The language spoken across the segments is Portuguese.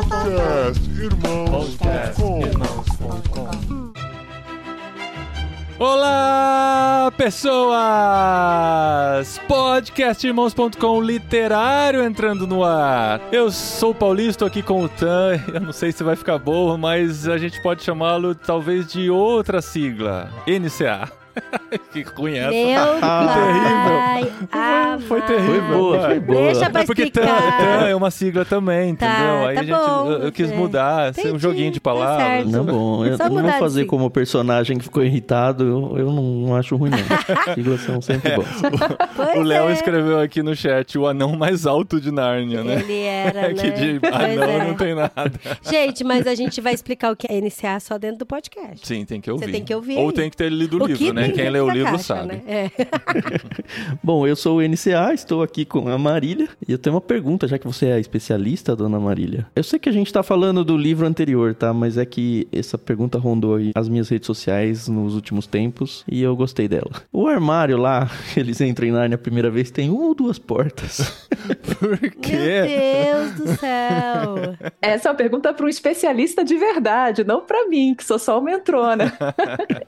Podcast Irmãos.com Olá, pessoas! Podcastirmãos.com literário entrando no ar. Eu sou o Paulinho, estou aqui com o Tan. Eu não sei se vai ficar bom, mas a gente pode chamá-lo talvez de outra sigla: NCA. que ruim essa. Meu pai amado. Foi terrível. Foi boa, foi boa. Deixa pra É porque TAN, é uma sigla também, Tá, entendeu? Aí tá a gente, bom, eu, eu quis é. mudar, ser um Entendi, joguinho de tá palavras. certo. Não, bom, eu Só não fazer como o personagem que ficou irritado, eu, eu não acho ruim, não. Siglas são sempre boas. Pois o Léo é. escreveu aqui no chat o anão mais alto de Nárnia, né? Ele era, É né? que de anão é. não tem nada. Gente, mas a gente vai explicar o que é NCA só dentro do podcast. Sim, tem que ouvir. tem que ouvir Ou tem que ter lido o, livro, né? Quem lê o livro caixa, sabe. né? É. Bom, eu sou o NCA, estou aqui com a Marília e eu tenho uma pergunta, já que você é a especialista, dona Marília. Eu sei que a gente tá falando do livro anterior, tá? Mas é que essa pergunta rondou aí as minhas redes sociais nos últimos tempos e eu gostei dela. O armário lá, eles entram em Nárnia a primeira vez, tem uma ou duas portas. Por Meu quê? Deus do céu. Essa é uma pergunta para um especialista de verdade, não para mim, que sou só uma entrona.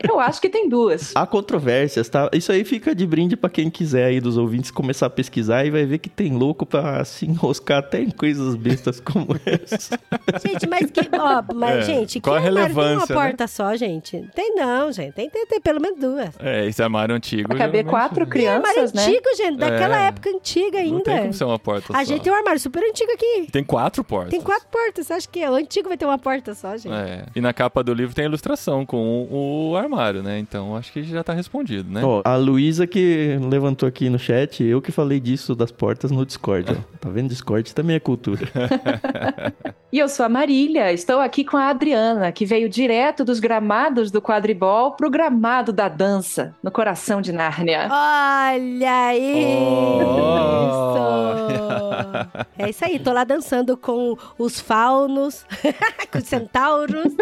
Eu acho que tem duas. Há controvérsias, tá? Isso aí fica de brinde pra quem quiser aí dos ouvintes começar a pesquisar e vai ver que tem louco pra se enroscar até em coisas bestas como essa. Gente, mas que. Ó, mas, É, gente, qual a que armário tem uma relevância, né? porta só, gente? Tem não, gente. Tem ter, ter pelo menos duas. É, esse armário antigo. Vai caber quatro Tem armário crianças, né? antigo, gente. Daquela É. época antiga ainda. Não tem como ser uma porta A só. gente tem um armário super antigo aqui. Tem quatro portas. Tem quatro portas. Você acha que o antigo vai ter uma porta só, gente? É. E na capa do livro tem a ilustração com o, o armário, né? Então acho que já tá respondido, né? Ó, a Luísa que levantou aqui no chat, eu que falei disso das portas no Discord, ó. Tá vendo? Discord também é cultura. E eu sou a Marília, estou aqui com a Adriana, que veio direto dos gramados do quadribol pro gramado da dança, no coração de Nárnia. Olha Oh. isso! É isso aí, tô lá dançando com os faunos, com os centauros.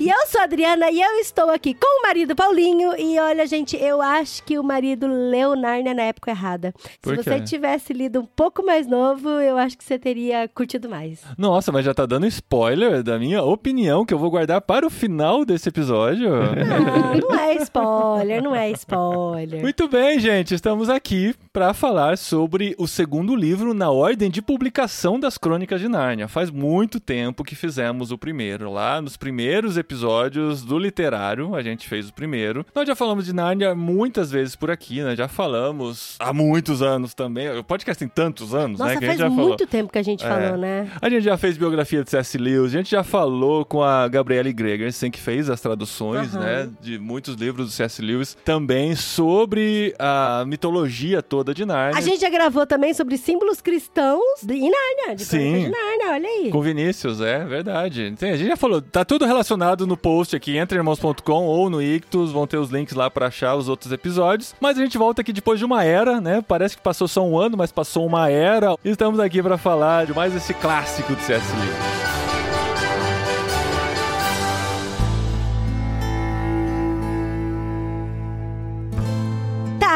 e eu sou a Adriana e eu estou aqui com o marido Paulinho. E olha, gente, eu acho que o marido leu Nárnia na época errada. Por Se quê? você tivesse lido um pouco mais novo, eu acho que você teria curtido mais. Nossa, mas já tá dando spoiler da minha opinião que eu vou guardar para o final desse episódio. Ah, não é spoiler, não é spoiler. Muito bem, gente, estamos aqui para falar sobre o segundo livro na ordem de publicação das Crônicas de Nárnia. Faz muito tempo que fizemos o primeiro, lá nos primeiros episódios do literário, a gente fez o primeiro. Nós já falamos de Nárnia muitas vezes por aqui, né? Já falamos há muitos anos também. O podcast tem tantos anos, Nossa, né? Que a faz gente já falou. muito tempo que a gente É. falou, né? A gente já fez biografia de C.S. Lewis, a gente já falou com a Gabriele Gregersen, que fez as traduções, Aham. né, de muitos livros do C.S. Lewis, também sobre a mitologia toda de Nárnia. A gente já gravou também sobre símbolos cristãos de em Nárnia, de Sim. De Nárnia, olha aí. Com Vinícius, é verdade. Tem, a gente já falou, tá tudo relacionado no post aqui, entreirmãos.com ou no Ictus, vão ter os links lá pra achar os outros episódios. Mas a gente volta aqui depois de uma era, né? Parece que passou só um ano, mas passou uma era. Estamos aqui pra falar de mais esse clássico do C.S. Lewis.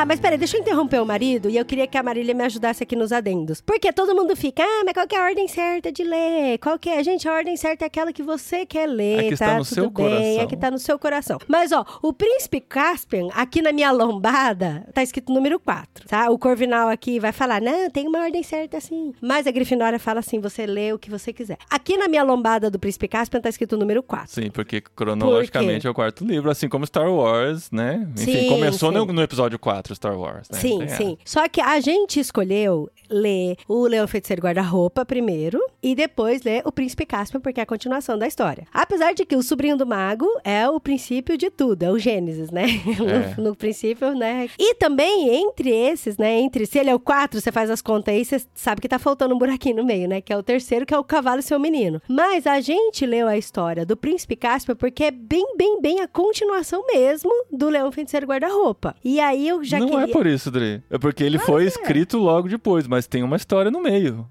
Tá, mas peraí, deixa eu interromper o marido e eu queria que a Marília me ajudasse aqui nos adendos. Porque todo mundo fica, ah, mas qual que é a ordem certa de ler? Qual que é? Gente, a ordem certa é aquela que você quer ler, É que está tá? no Tudo seu bem, coração. é que tá no seu coração. Mas, ó, o Príncipe Caspian, aqui na minha lombada, tá escrito número 4, tá? O Corvinal aqui vai falar, não, tem uma ordem certa assim. Mas a Grifinória fala assim, você lê o que você quiser. Aqui na minha lombada do Príncipe Caspian tá escrito número 4. Sim, porque cronologicamente é o quarto livro, assim como Star Wars, né? Enfim, Sim, começou sim. No, no episódio 4, Star Wars, né? Sim, Tem sim. Só que a gente escolheu ler o Leão Feiticeiro Guarda-Roupa primeiro e depois ler o Príncipe Caspian, porque é a continuação da história. Apesar de que o Sobrinho do Mago é o princípio de tudo, é o Gênesis, né? É. No, no princípio, né? E também, entre esses, né? Entre se ele é o 4, você faz as contas aí, você sabe que tá faltando um buraquinho no meio, né? Que é o terceiro, que é o Cavalo e Seu Menino. Mas a gente leu a história do Príncipe Caspian porque é bem, bem, bem a continuação mesmo do Leão Feiticeiro Guarda-Roupa. E aí eu já Não queria... é por isso, Dri. É porque ele foi escrito logo depois, mas tem uma história no meio.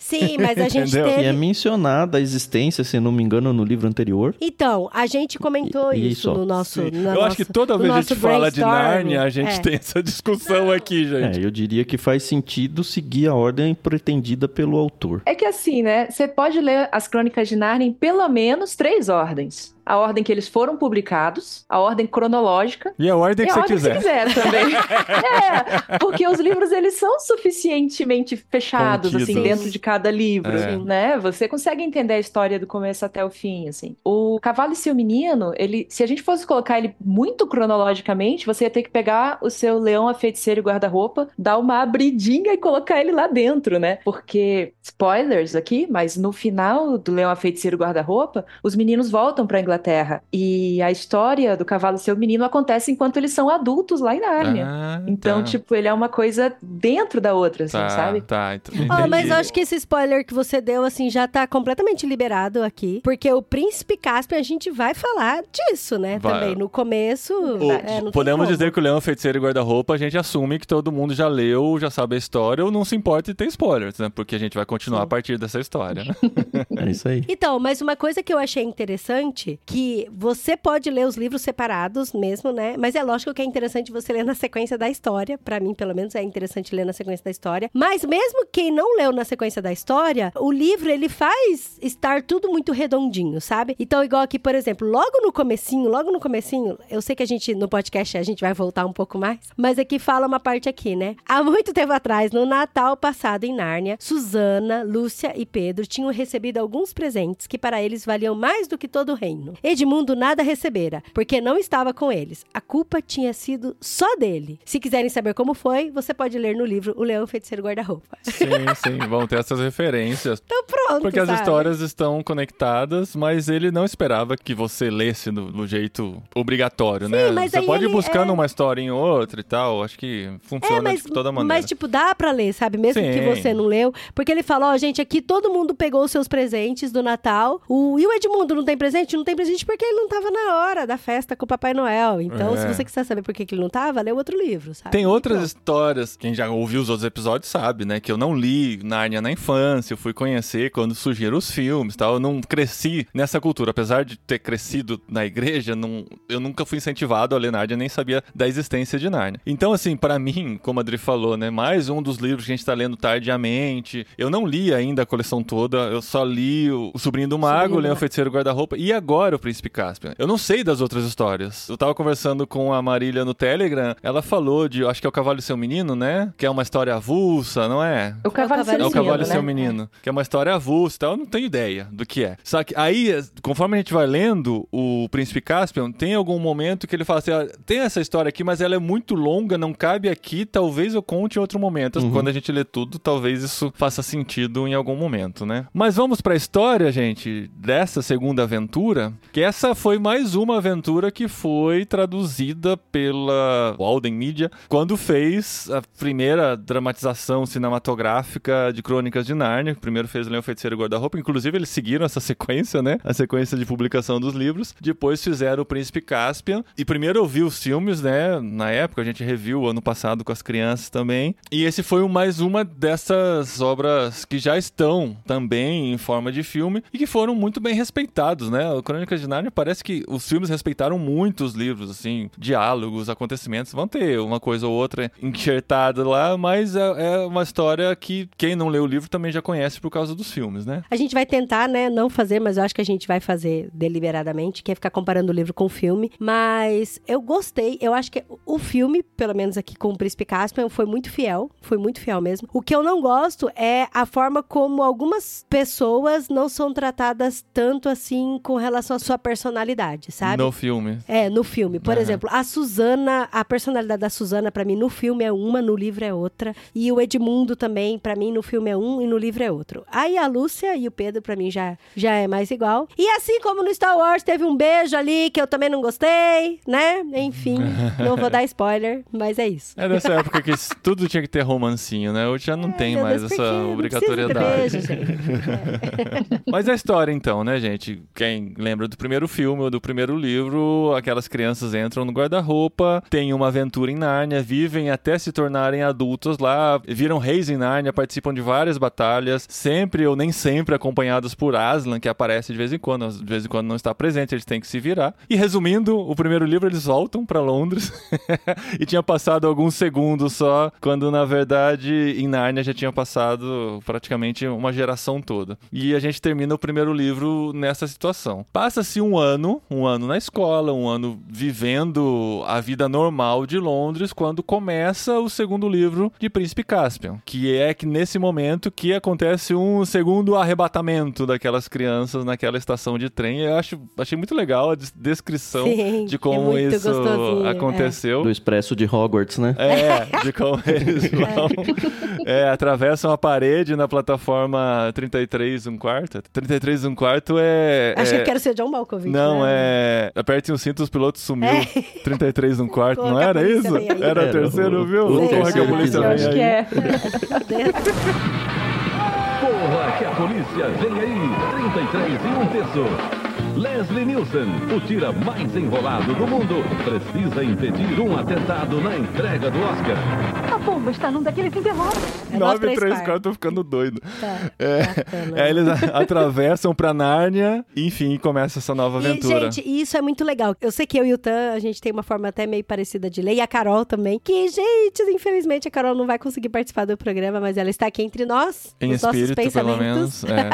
Sim, mas a gente Entendeu? teve. E é mencionada a existência, se não me engano, no livro anterior. Então, a gente comentou E- e isso só. no nosso. Eu acho que toda vez que a gente fala de. Nárnia, a gente É. tem essa discussão aqui, gente. É, eu diria que faz sentido seguir a ordem pretendida pelo autor. É que assim, né? Você pode ler as Crônicas de Nárnia em pelo menos três ordens. A ordem que eles foram publicados, a ordem cronológica E a ordem e que a você ordem quiser. que você quiser também. é, porque os livros eles são suficientemente fechados assim Contidos. dentro de cada livro, É. né? Você consegue entender a história do começo até o fim, assim. O Cavalo e seu Menino, ele, se a gente fosse colocar ele muito cronologicamente, você ia ter que pegar o seu Leão, a Feiticeira e Guarda-roupa, dar uma abridinha e colocar ele lá dentro, né? Porque spoilers aqui, mas no final do Leão, a Feiticeira e Guarda-roupa, os meninos voltam para Inglaterra e a história do Cavalo e seu Menino acontece enquanto eles são adultos lá em Nárnia. Ah, Então, tá. tipo, ele é uma coisa dentro da outra, assim, tá, sabe? Tá, então, entendi. mas eu acho que esse spoiler que você deu, assim, já tá completamente liberado aqui. Porque o Príncipe Caspian, a gente vai falar disso, né? Vai. Também. No começo. O- é, podemos dizer que o Leão Feiticeiro e Guarda-Roupa a gente assume que todo mundo já leu, já sabe a história ou não se importa de ter spoilers, né? Porque a gente vai continuar a partir dessa história. né? É isso aí. Então, mas uma coisa que eu achei interessante, que você pode ler os livros separados mesmo, né? Mas é lógico que é interessante você ler na sequência da história. Pra mim, pelo menos, é interessante ler na sequência da história. Mas mesmo quem não leu na sequência da história, o livro, ele faz estar tudo muito redondinho, sabe? Então, igual aqui, por exemplo, logo no comecinho, logo no comecinho, eu sei que a gente, no podcast, a gente vai voltar um pouco mais, mas aqui fala uma parte aqui, né? Há muito tempo atrás, no Natal passado em Nárnia, Susana, Lúcia e Pedro tinham recebido alguns presentes que para eles valiam mais do que todo o reino. Edmundo nada recebera, porque não estava com eles. A culpa tinha sido só dele. Se quiserem saber como foi, você pode ler no livro O Leão Feiticeiro Guarda-Roupa. sim, sim, vão ter essas referências. Então pronto, Porque as sabe? histórias estão conectadas, mas ele não esperava que você lesse do, do jeito obrigatório, né? mas Você pode ir buscando é- uma história em outra e tal. Acho que funciona É, mas, de toda maneira. mas, tipo, dá pra ler, sabe? Mesmo Sim. que você não leu. Porque ele fala, ó, gente, aqui todo mundo pegou os seus presentes do Natal. O, e o Edmundo não tem presente? Não tem presente porque ele não tava na hora da festa com o Papai Noel. Então, É. se você quiser saber por que, que ele não tava, lê outro livro, sabe? Tem outras histórias, quem já ouviu os outros episódios sabe, né? Que eu não li Nárnia na infância, eu fui conhecer quando surgiram os filmes tal. Eu não cresci nessa cultura. Apesar de ter crescido na igreja, não, eu nunca fui incentivado a ler Nárnia, nem sabia da existência de Nárnia. Então, assim, pra mim, como a Adri falou, né? Mais um dos livros que a gente tá lendo tardiamente. Eu não li ainda a coleção toda, eu só li o, o Sobrinho do Mago, o Leão. Feiticeiro Guarda-Roupa e agora o Príncipe Caspian. Eu não sei das outras histórias. Eu tava conversando com a Marília no Telegram, ela falou de, acho que é o Cavalo e Seu Menino, né? Que é uma história avulsa, não é? O cavalo, É o seu É o menino, Cavalo e né? Seu Menino. Que é uma história avulsa e tal. Eu não tenho ideia do que é. Só que aí, conforme a gente vai lendo o Príncipe Caspian, tem algum momento que ele fala assim: "Ah, tem essa história aqui, mas ela é muito longa, não cabe aqui, talvez eu conte em outro momento. Uhum. Quando a gente lê tudo, talvez isso faça sentido em algum momento, né? Mas vamos pra história, gente, dessa segunda aventura, que essa foi mais uma aventura que foi traduzida pela Walden Media quando fez a primeira dramatização cinematográfica de Crônicas de Nárnia. Primeiro fez Leão Feiticeiro e Guarda-Roupa. Inclusive, eles seguiram essa sequência, né? A sequência de publicação dos livros. Depois fizeram o Príncipe Caspian. E primeiro eu vi os filmes, né? Na época, a gente reviu ano passado com as crianças também. E esse foi mais uma dessas obras que já estão também em forma de filme e que foram muito bem respeitados, né? O Crônicas de Nárnia parece que os filmes respeitaram muito os livros, assim, diálogos, acontecimentos. Vão ter uma coisa ou outra enxertada lá, mas é, é uma história que quem não leu o livro também já conhece por causa dos filmes, né? A gente vai tentar, né, não fazer, mas eu acho que a gente vai fazer deliberadamente, que é ficar comparando o livro com o filme. Mas eu gostei, eu acho que o filme, pelo menos aqui com o Príncipe Caspian, foi muito fiel, foi muito fiel mesmo. O que eu não gosto é a forma como algumas pessoas não são tratadas tanto assim com relação à sua personalidade, sabe? No filme. É, no filme. Por Aham. exemplo, a Suzana, a personalidade da Suzana, pra mim, no filme é uma, no livro é outra. E o Edmundo também, pra mim, no filme é um e no livro é outro. Aí a Lúcia e o Pedro, pra mim, já, já é mais igual. E assim como no Star Wars teve um beijo ali que eu também não gostei, né? Enfim, não vou dar spoiler, mas é isso. É dessa época que tudo tinha que ter romancinho, né? Hoje já não tem Meu mais Deus, essa obrigatoriedade. beijo, gente. Mas a história, então, né, gente? Quem lembra do primeiro filme ou do primeiro livro, aquelas crianças entram no guarda-roupa, têm uma aventura em Nárnia, vivem até se tornarem adultos lá, viram reis em Nárnia, participam de várias batalhas, sempre ou nem sempre acompanhados por Aslan, que aparece de vez em quando, de vez em quando não está presente, eles têm que se virar. E resumindo, o primeiro livro eles voltam para Londres e tinha passado alguns segundos só, quando na verdade em Nárnia já tinha passado praticamente uma geração toda. E a gente termina o primeiro livro nessa situação. Passa-se um ano, um ano na escola, um ano vivendo a vida normal de Londres, quando começa o segundo livro de Príncipe Caspian, que é que nesse momento que acontece um segundo arrebatamento daquelas crianças naquela estação de trem. Eu acho, achei muito legal a des- descrição Sim, de é como muito isso é. aconteceu. Do Expresso de Hogwarts, né? É, de como eles vão. É, atravessam a parede na plataforma 33 um quarto. 33 um quarto é. Acho é... que eu quero ser John Malkovich. Não, né? é. Aperte o cinto, os pilotos sumiu. É. 33 um quarto, não era isso? aí. Era o Era terceiro, o- viu? o Vamos correr que a terceiro polícia acho aí. que é. Polícia vem aí! 33 e um terço. Leslie Nielsen, o tira mais enrolado do mundo, precisa impedir um atentado na entrega do Oscar. Bomba está num daqueles envelopes. É nós 9 três 3 quartos. 4 tô ficando doido. Tá, É, bacana. é, eles a- atravessam pra Nárnia, enfim, começa essa nova aventura. E, gente, isso é muito legal. Eu sei que eu e o Tan, a gente tem uma forma até meio parecida de ler, e a Carol também. Que, gente, infelizmente a Carol não vai conseguir participar do programa, mas ela está aqui entre nós, em espírito, pelo pensamentos. menos. é.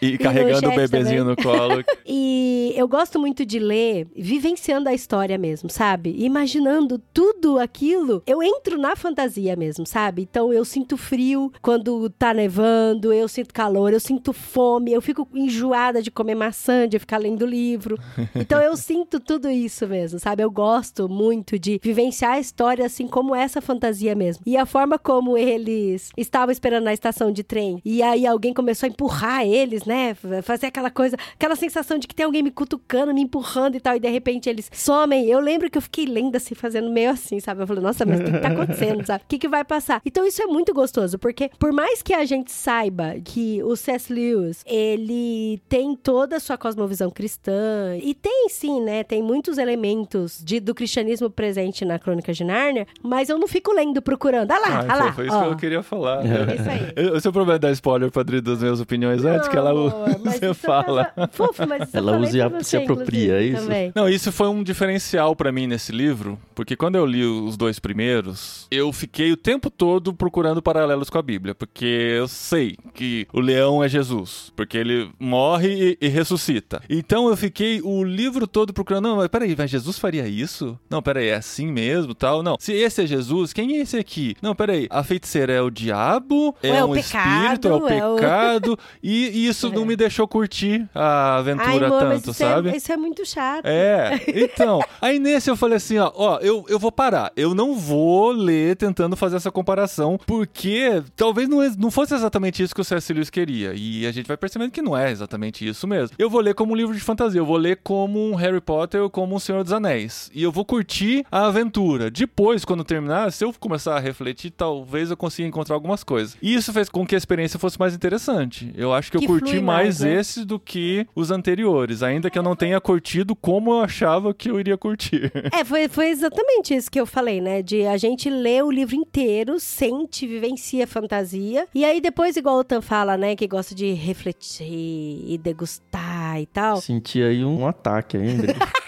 e no carregando o bebezinho no colo. E eu gosto muito de ler vivenciando a história mesmo, sabe? Imaginando tudo aquilo. Eu entro na fantasia mesmo, sabe? Então eu sinto frio quando tá nevando, eu sinto calor, eu sinto fome, eu fico enjoada de comer maçã, de ficar lendo livro. Então eu sinto tudo isso mesmo, sabe? Eu gosto muito de vivenciar a história assim como essa fantasia mesmo. E a forma como eles estavam esperando na estação de trem e aí alguém começou a empurrar eles, né? Fazer aquela coisa, aquela sensação de que tem alguém me cutucando, me empurrando e tal, e de repente eles somem. Eu lembro que eu fiquei lendo assim, fazendo meio assim, sabe? Eu falei, nossa, mas o que, que tá acontecendo, sabe? O que, que vai passar? Então isso é muito gostoso, porque por mais que a gente saiba que o C.S. Lewis, ele tem toda a sua cosmovisão cristã, e tem sim, né? Tem muitos elementos de, do cristianismo presente na Crônica de Nárnia, mas eu não fico lendo, procurando. Ah lá, Ah, lá. foi isso ó. que eu queria falar. É isso aí. Eu- O seu problema é dar spoiler, Padre, das minhas opiniões antes que ela Não, você fala. tava- Fofo, mas eu Ela usa e a- você, se apropria, é isso? também. Não, isso foi um diferencial pra mim nesse livro, porque quando eu li os dois primeiros, eu fiquei o tempo todo procurando paralelos com a Bíblia, porque eu sei que o leão é Jesus, porque ele morre e, e ressuscita. Então eu fiquei o livro todo procurando, não, mas peraí, mas Jesus faria isso? Não, peraí, é assim mesmo, tal? Não, se esse é Jesus, quem é esse aqui? Não, peraí, a feiticeira é o diabo, é, é o um espírito, é o pecado, é o- pecado, e, e isso não me deixou curtir a Ai, aventura amor, mas tanto, isso sabe? É, isso é muito chato. É, então. Aí nesse eu falei assim, ó, ó, eu, eu vou parar. Eu não vou ler tentando fazer essa comparação, porque talvez não, não fosse exatamente isso que o C.S. Lewis queria. E a gente vai percebendo que não é exatamente isso mesmo. Eu vou ler como um livro de fantasia, eu vou ler como um Harry Potter ou como um Senhor dos Anéis. E eu vou curtir a aventura. Depois, quando terminar, se eu começar a refletir, talvez eu consiga encontrar algumas coisas. E isso fez com que a experiência fosse mais interessante. Eu acho que, Que eu curti mais, mais, né? esse do que os anteriores, ainda que eu não tenha curtido como eu achava que eu iria curtir. É, foi, foi exatamente isso que eu falei, né? De a gente ler o livro inteiro, sente, vivencia a fantasia. E aí depois, igual o Tan fala, né? Que gosta de refletir e degustar e tal. Senti aí um ataque ainda.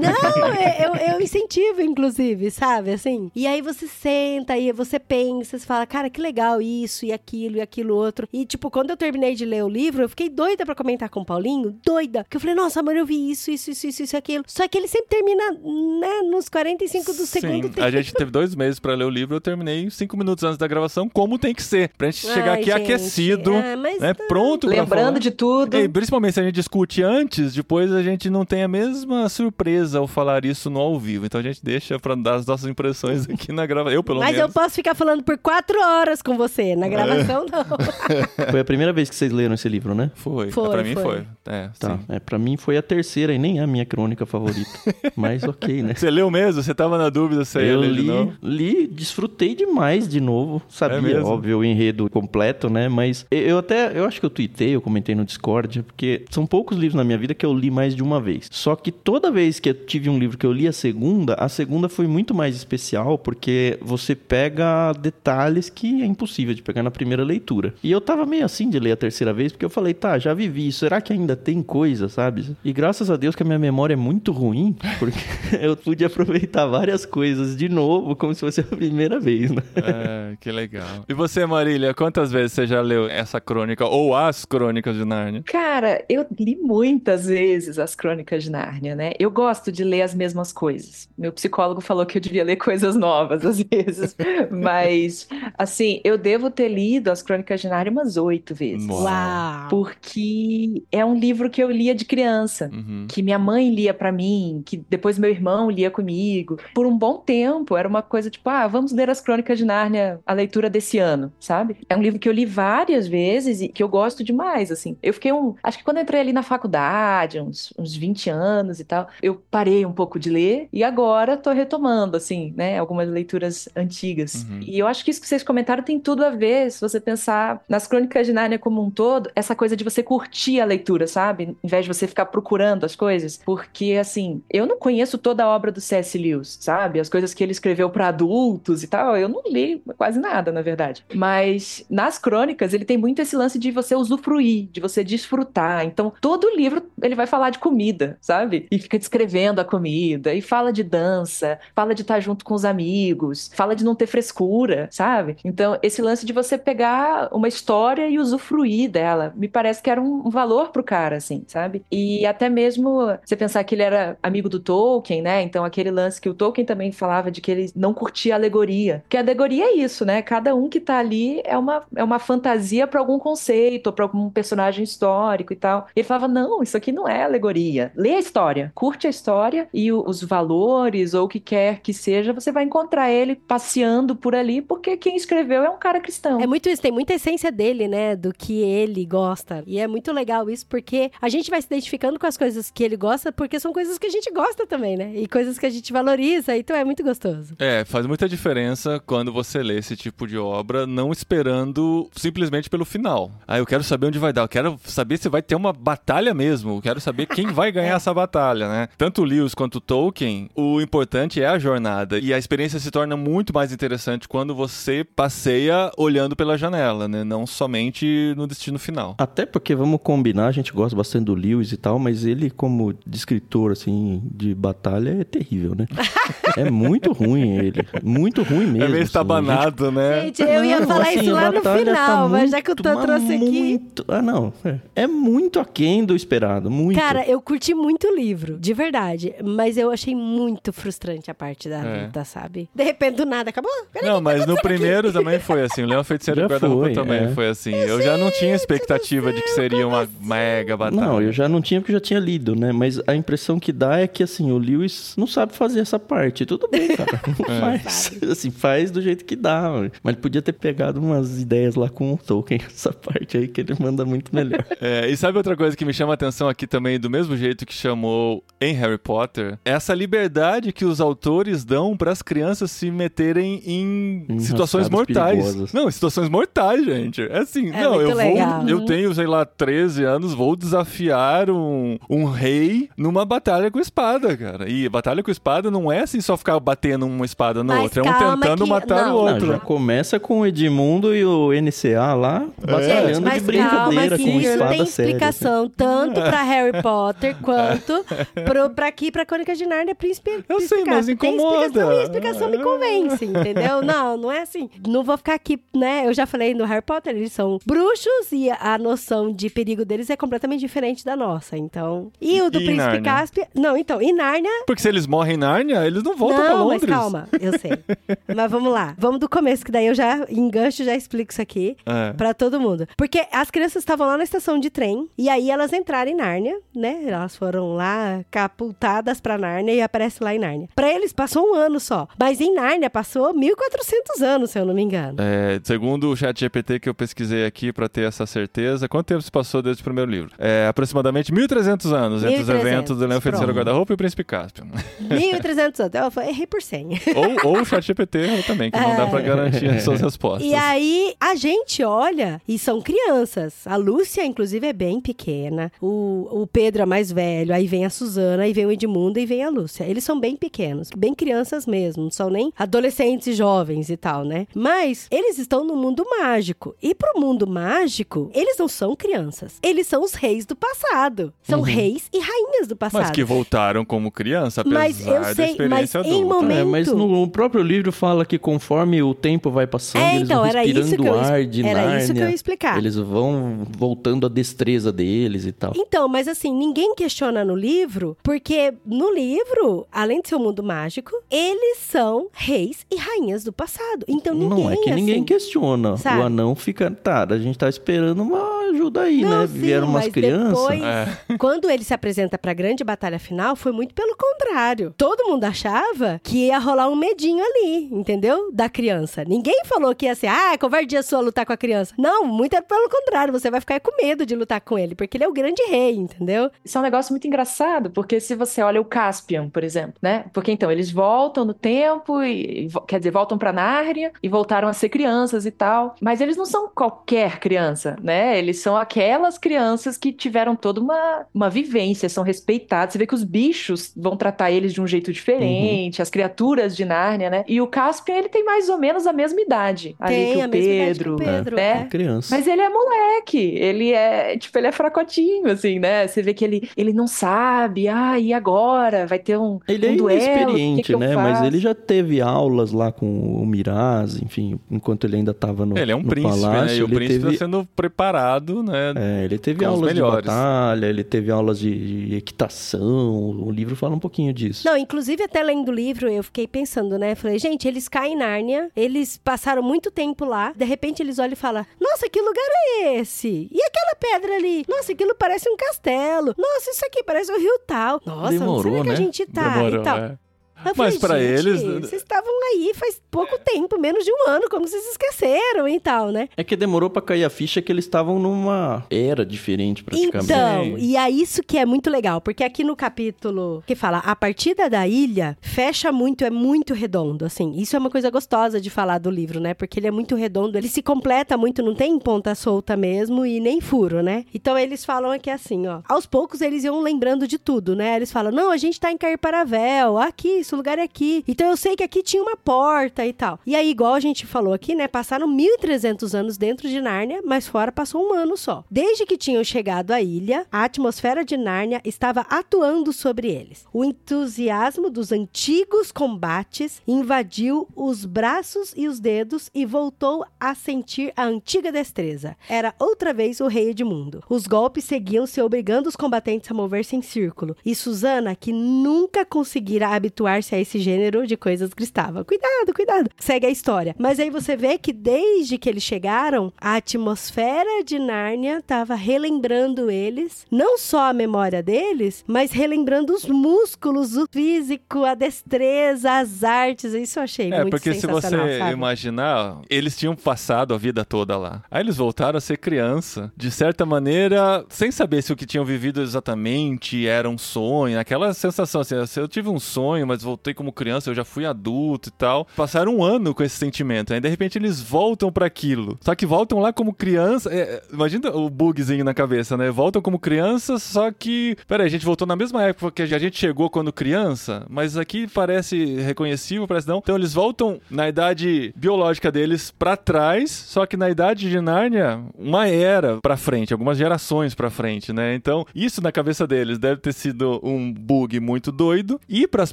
Não, é- eu, eu incentivo, inclusive, sabe? Assim. E aí você senta e você pensa, você fala, cara, que legal isso e aquilo e aquilo outro. E, tipo, quando eu terminei de ler o livro, eu fiquei doida pra comentar com o Paulinho, doida. Porque eu falei, nossa, amor, eu vi isso, isso, isso, isso, isso e aquilo. Só que ele sempre termina, né, nos 45 do segundo Sim, tempo. a gente teve dois meses pra ler o livro, eu terminei cinco minutos antes da gravação, como tem que ser. Pra gente chegar Ai, aqui gente, aquecido, ah, mas né, pronto pra Lembrando falar. de tudo. E, principalmente se a gente discute antes, depois a gente não tem a mesma surpresa ao falar isso no ao vivo. Então a gente deixa pra dar as nossas impressões aqui na gravação. Eu, pelo Mas eu menos. posso ficar falando por quatro horas com você. Na gravação, não. Foi a primeira vez que vocês leram esse livro, né? Foi. Foi, pra mim foi. É, Tá. sim. É, pra mim foi a terceira e nem a minha crônica favorita. Mas ok, né? Você leu mesmo? Você tava na dúvida se ia Eu li, novo? li, desfrutei demais de novo. É Sabia, mesmo? óbvio, o enredo completo, né? Mas eu- eu até, eu acho que eu tuitei, eu comentei no Discord, porque são poucos livros na minha vida que eu li mais de uma vez. Só que toda vez que eu tive um livro que eu li a segunda, a segunda foi muito mais especial, porque você pega detalhes que é impossível de pegar na primeira leitura. E eu tava meio assim de ler a terceira vez, porque eu falei, tá, já vivi, será que ainda tem coisa, sabe? E graças a Deus que a minha memória é muito ruim, porque eu pude aproveitar várias coisas de novo, como se fosse a primeira vez, né? É, que legal. E você, Marília, quantas vezes você já leu essa crônica ou as crônicas de Nárnia? Cara, eu li muitas vezes as Crônicas de Nárnia, né? Eu gosto de ler as mesmas coisas. Meu psicólogo falou que eu devia ler coisas novas às vezes, mas assim, eu devo ter lido as Crônicas de Nárnia umas oito vezes. Uau. Porque é um livro que eu lia de criança. Uhum. Que minha mãe lia pra mim, que depois meu irmão lia comigo. Por um bom tempo, era uma coisa tipo, ah, vamos ler as Crônicas de Nárnia, a leitura desse ano, sabe? É um livro que eu li várias vezes e que eu gosto demais, assim. Eu fiquei um. Acho que quando eu entrei ali na faculdade, uns, uns 20 anos e tal, eu parei um pouco de ler e agora tô retomando, assim, né? Algumas leituras antigas. Uhum. E eu acho que isso que vocês comentaram tem tudo a ver, se você pensar nas Crônicas de Nárnia como um todo, essa coisa de você curtir a leitura, sabe? Em vez de você ficar procurando as coisas. Porque, assim, eu não conheço toda a obra do C.S. Lewis, sabe? As coisas que ele escreveu para adultos e tal, eu não li quase nada, na verdade. Mas nas crônicas, ele tem muito esse lance de você usufruir, de você desfrutar. Então, todo livro ele vai falar de comida, sabe? E fica descrevendo a comida, e fala de dança, fala de estar junto com os amigos, fala de não ter frescura, sabe? Então, esse lance de você pegar uma história e usufruir dela, me parece que era um valor pro cara, assim, sabe? E até mesmo você pensar que ele era amigo do Tolkien, né? Então, aquele lance que o Tolkien também falava de que ele não curtia alegoria. Porque alegoria é isso, né? Cada um que tá ali é uma, é uma fantasia para algum conceito, pra algum personagem histórico e tal. Ele falava: não, isso aqui não é alegoria. Lê a história, curte a história e o- os valores, ou o que quer que seja, você vai encontrar ele passeando por ali, porque quem escreveu é um cara cristão. É muito isso, tem muita essência dele, né? Do que ele gosta. E é muito legal isso, porque a gente vai se identificando com as coisas que ele gosta, porque são coisas que a gente gosta também, né? E coisas que a gente valoriza, então é muito gostoso. É, faz muita diferença quando você lê esse tipo de obra, não esperando simplesmente pelo final. Ah, eu quero saber onde vai dar, eu quero saber se vai ter uma batalha mesmo, eu quero saber quem vai ganhar essa batalha, né? Tanto o Lewis quanto o Tolkien, o importante é a jornada. E a experiência se torna muito mais interessante quando você passeia olhando pela janela, né? Não somente no destino final. Até porque, vamos combinar, a gente gosta bastante do Lewis e tal, mas ele, como descritor, assim, de batalha, é terrível, né? é muito ruim ele. Muito ruim mesmo. é meio assim. estabanado, né? Gente, eu ia falar assim, isso lá no batalha final, tá mas já que o mas trouxe aqui. muito- Ah, não. É, é muito aquém do esperado. Muito. Cara, eu curti muito o livro, de verdade. Mas eu achei muito frustrante a parte da É. luta, sabe? De repente, do nada, acabou. Peraí, Não, tá mas no acontecendo aqui? primeiro também foi assim. O Leão Feiticeiro Já e o Guarda-Roupa também é. foi assim. Eu já não tinha expectativa de que seria uma mega batalha. Não, eu já não tinha porque eu já tinha lido, né? Mas a impressão que dá é que, assim, o Lewis não sabe fazer essa parte. Tudo bem, cara. Não É. faz. Assim, faz do jeito que dá. mano. Mas ele podia ter pegado umas ideias lá com o Tolkien, essa parte aí que ele manda muito melhor. É, e sabe outra coisa que me chama a atenção aqui também, do mesmo jeito que chamou em Harry Potter? Essa liberdade que os autores dão para as crianças se meterem em situações mortais. perigosas. Não, em situações mortais, gente. É assim, É não, muito eu legal. vou. Eu tenho, sei lá, 13 anos, vou desafiar um, um rei numa batalha com espada, cara. E batalha com espada não é assim só ficar batendo uma espada no Mas outro, é um tentando que- matar não, o Não, outro. já começa com o Edmundo e o NCA lá, batalhando Mas de brincadeira calma, com que isso espada tem séria. explicação tanto pra Harry Potter quanto pro, pra aqui, pra Crônica de Nárnia, Príncipe Eu sei, mas Caspian. Tem incomoda. explicação e a explicação me convence, entendeu? Não, não é assim. Não vou ficar aqui, né? Eu já falei no Harry Potter, eles são bruxos e a, noção de perigo deles é completamente diferente da nossa, então... E o do E Príncipe? Caspian... Não, então, em Nárnia... Porque se eles morrem em Nárnia, eles não voltam pra não, Londres. mas calma, eu sei. mas vamos lá. Vamos do começo, que daí eu já engancho, já explico isso aqui. É. Pra todo mundo. Porque as crianças estavam lá na estação de trem, e aí elas entraram em Nárnia, né? Elas foram lá capultadas pra Nárnia e aparece lá em Nárnia. Pra eles passou um ano só, mas em Nárnia passou 1400 anos, se eu não me engano. É, segundo o chat GPT que eu pesquisei aqui pra ter essa certeza, quanto tempo se passou desde o primeiro livro? É, aproximadamente 1.300 anos entre os 1.300, eventos do Leão Feiticeiro. Guarda-Roupa e o Príncipe Caspian. 1300 anos. Eu errei por 100. ou, ou o chat GPT também, que não dá pra garantir as suas respostas. E aí, a gente olha e são crianças. A Lúcia, inclusive, é bem pequena. O, o Pedro é mais velho. Aí vem a Suzana, aí vem o Edmundo e vem a Lúcia. Eles são bem pequenos, bem crianças mesmo. Não são nem adolescentes e jovens e tal, né? Mas eles estão no mundo mágico. E pro mundo mágico, eles não são crianças. Eles são os reis do passado. São reis e rainhas do passado. Mas que voltaram como criança, apesar Mas eu da sei, experiência mas em adulta. momento- É, mas no próprio livro fala que conforme o tempo vai passando, É, eles então, vão era respirando isso que eu, ar de era Nárnia. isso que eu ia explicar. Eles vão voltando a destreza deles e tal. Então, mas assim, ninguém questiona no livro, porque no livro, além de ser um mundo mágico, eles são reis e rainhas do passado. Então ninguém não é que ninguém assim, questiona. sabe? O anão fica, tá, a gente tá esperando uma ajuda aí, Não, né? sim, Vieram umas mas crianças. depois, É. quando ele se apresenta pra grande batalha final, foi muito pelo contrário. Todo mundo achava que ia rolar um medinho ali, entendeu? Da criança. Ninguém falou que ia ser, ah, covardia sua lutar com a criança. Não, muito é pelo contrário. Você vai ficar com medo de lutar com ele, porque ele é o grande rei, entendeu? Isso é um negócio muito engraçado, porque se você olha o Caspian, por exemplo, né? Porque então eles voltam no tempo e quer dizer, voltam pra Nárnia e voltaram a ser crianças e tal, mas eles não são qualquer criança, né? Eles são aquelas crianças que tiveram toda uma, uma vivência, são respeitados. Você vê que os bichos vão tratar eles de um jeito diferente, as criaturas de Nárnia, né? E o Caspian, ele tem mais ou menos a mesma idade ali Tem que a o mesma idade que Pedro, o Pedro, né? é. Criança. Mas ele é moleque, ele é, tipo, ele é fracotinho, assim, né? Você vê que ele, ele não sabe, ah, e agora? Vai ter um, Ele um é duelo, o que que né? Mas ele já teve aulas lá com o Miraz, enfim, enquanto ele ainda tava no, Ele é um príncipe, palácio. né? E o príncipe teve... está sendo preparado, né? É, ele teve aulas de batalha, ele teve aulas de, de equitação, o livro fala um pouquinho disso. Não, inclusive até lendo o livro eu fiquei pensando, né? Falei, gente, eles caem em Nárnia, eles passaram muito tempo lá, de repente eles olham e falam, nossa, que lugar é esse? E aquela pedra ali? Nossa, aquilo parece um castelo. Nossa, isso aqui parece um rio tal. Nossa, onde Demorou, será que a né? gente tá? Demorou, e tal. é. Eu Mas "Gente, eles- Vocês estavam aí faz pouco tempo, menos de um ano, como vocês esqueceram e tal, né? É que demorou pra cair a ficha que eles estavam numa era diferente, praticamente. Então, e é isso que é muito legal, porque aqui no capítulo que fala a partida da ilha fecha muito, é muito redondo, assim. Isso é uma coisa gostosa de falar do livro, né? Porque ele é muito redondo, ele se completa muito, não tem ponta solta mesmo e nem furo, né? Então eles falam aqui assim, ó. Aos poucos eles iam lembrando de tudo, né? Eles falam: "Não, a gente tá em Carparavel, aqui, esse lugar é aqui". Então eu sei que aqui tinha uma porta e tal. E aí igual a gente falou aqui, né, passaram 1300 anos dentro de Nárnia, mas fora passou um ano só. Desde que tinham chegado à ilha, a atmosfera de Nárnia estava atuando sobre eles. O entusiasmo dos antigos combates invadiu os braços e os dedos e voltou a sentir a antiga destreza. Era outra vez o rei Edmundo. Os golpes seguiam-se obrigando os combatentes a mover-se em círculo. E Susana, que nunca conseguira habituar-se a esse gênero de coisas, gritava: Cuidado, cuidado! Segue a história. Mas aí você vê que desde que eles chegaram, a atmosfera de Nárnia estava relembrando eles, não só a memória deles, mas relembrando os músculos, o físico, a destreza, as artes. Isso eu achei É, muito porque se você imaginar, eles tinham passado a vida toda lá. Aí eles voltaram a ser criança, de certa maneira, sem saber se o que tinham vivido exatamente era um sonho, aquela sensação assim, se eu tive um sonho, mas voltei como criança, eu já fui adulto e tal. Passaram um ano com esse sentimento, aí de repente eles voltam pra aquilo. Só que voltam lá como criança, é, imagina o bugzinho na cabeça, né? Voltam como criança, só que, peraí, a gente voltou na mesma época que a gente chegou quando criança, mas aqui parece reconhecível, parece não. Então eles voltam na idade biológica deles pra trás, só que na idade de Nárnia, uma era pra frente, algumas gerações pra frente, né? Então, isso na cabeça deles deve ter sido um bug muito doido. E pras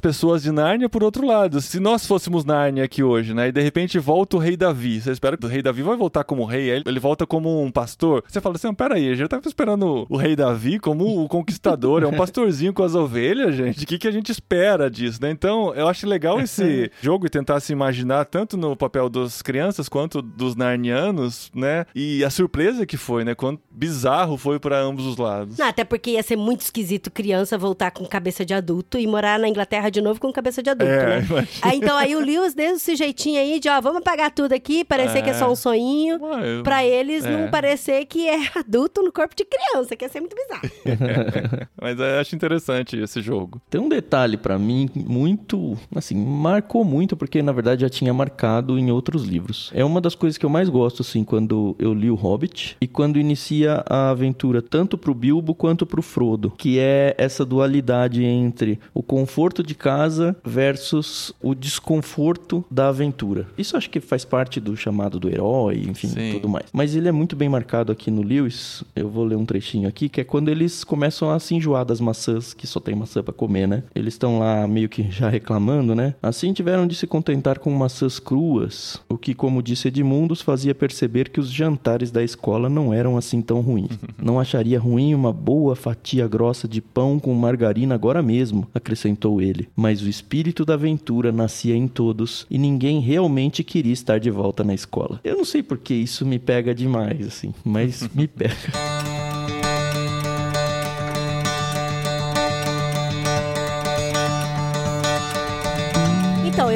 pessoas Crônicas de Nárnia por outro lado. Se nós fôssemos Nárnia aqui hoje, né? E de repente volta o rei Davi. Você espera que o rei Davi vai voltar como rei, aí ele volta como um pastor. Você fala assim: "Não, peraí, eu já tava esperando o rei Davi como o conquistador, é um pastorzinho com as ovelhas, gente. O que, que a gente espera disso, né? Então, eu acho legal esse jogo e tentar se imaginar tanto no papel das crianças quanto dos narnianos, né? E a surpresa que foi, né? Quanto bizarro foi pra ambos os lados. Não, até porque ia ser muito esquisito criança voltar com cabeça de adulto e morar na Inglaterra de novo com cabeça de adulto, É, né? imagina. Então aí o Lewis deu esse jeitinho aí de, ó, vamos apagar tudo aqui, parecer que é só um sonhinho. Ué, Pra eles É. não parecer que é adulto no corpo de criança, que ia ser muito bizarro. Mas eu acho interessante esse jogo. Tem um detalhe pra mim muito, assim, marcou muito porque na verdade já tinha marcado em outros livros. É uma das coisas que eu mais gosto assim quando eu li o Hobbit e quando inicia a aventura tanto pro Bilbo quanto pro Frodo, que é essa dualidade entre o conforto de casa versus o desconforto da aventura. Isso acho que faz parte do chamado do herói, enfim, Sim. tudo mais. Mas ele é muito bem marcado aqui no Lewis. Eu vou ler um trechinho aqui, que é quando eles começam a se enjoar das maçãs, que só tem maçã pra comer, né? Eles estão lá meio que já reclamando, né? Assim tiveram de se contentar com maçãs cruas, o que, como disse Edmundo, os fazia perceber que os jantares da escola não eram assim tão ruins. Não acharia ruim uma boa fatia grossa de pão com margarina agora mesmo, acrescentou ele. Mas o espírito da aventura nascia em todos e ninguém realmente queria estar de volta na escola. Eu não sei porque isso me pega demais, assim, mas me pega.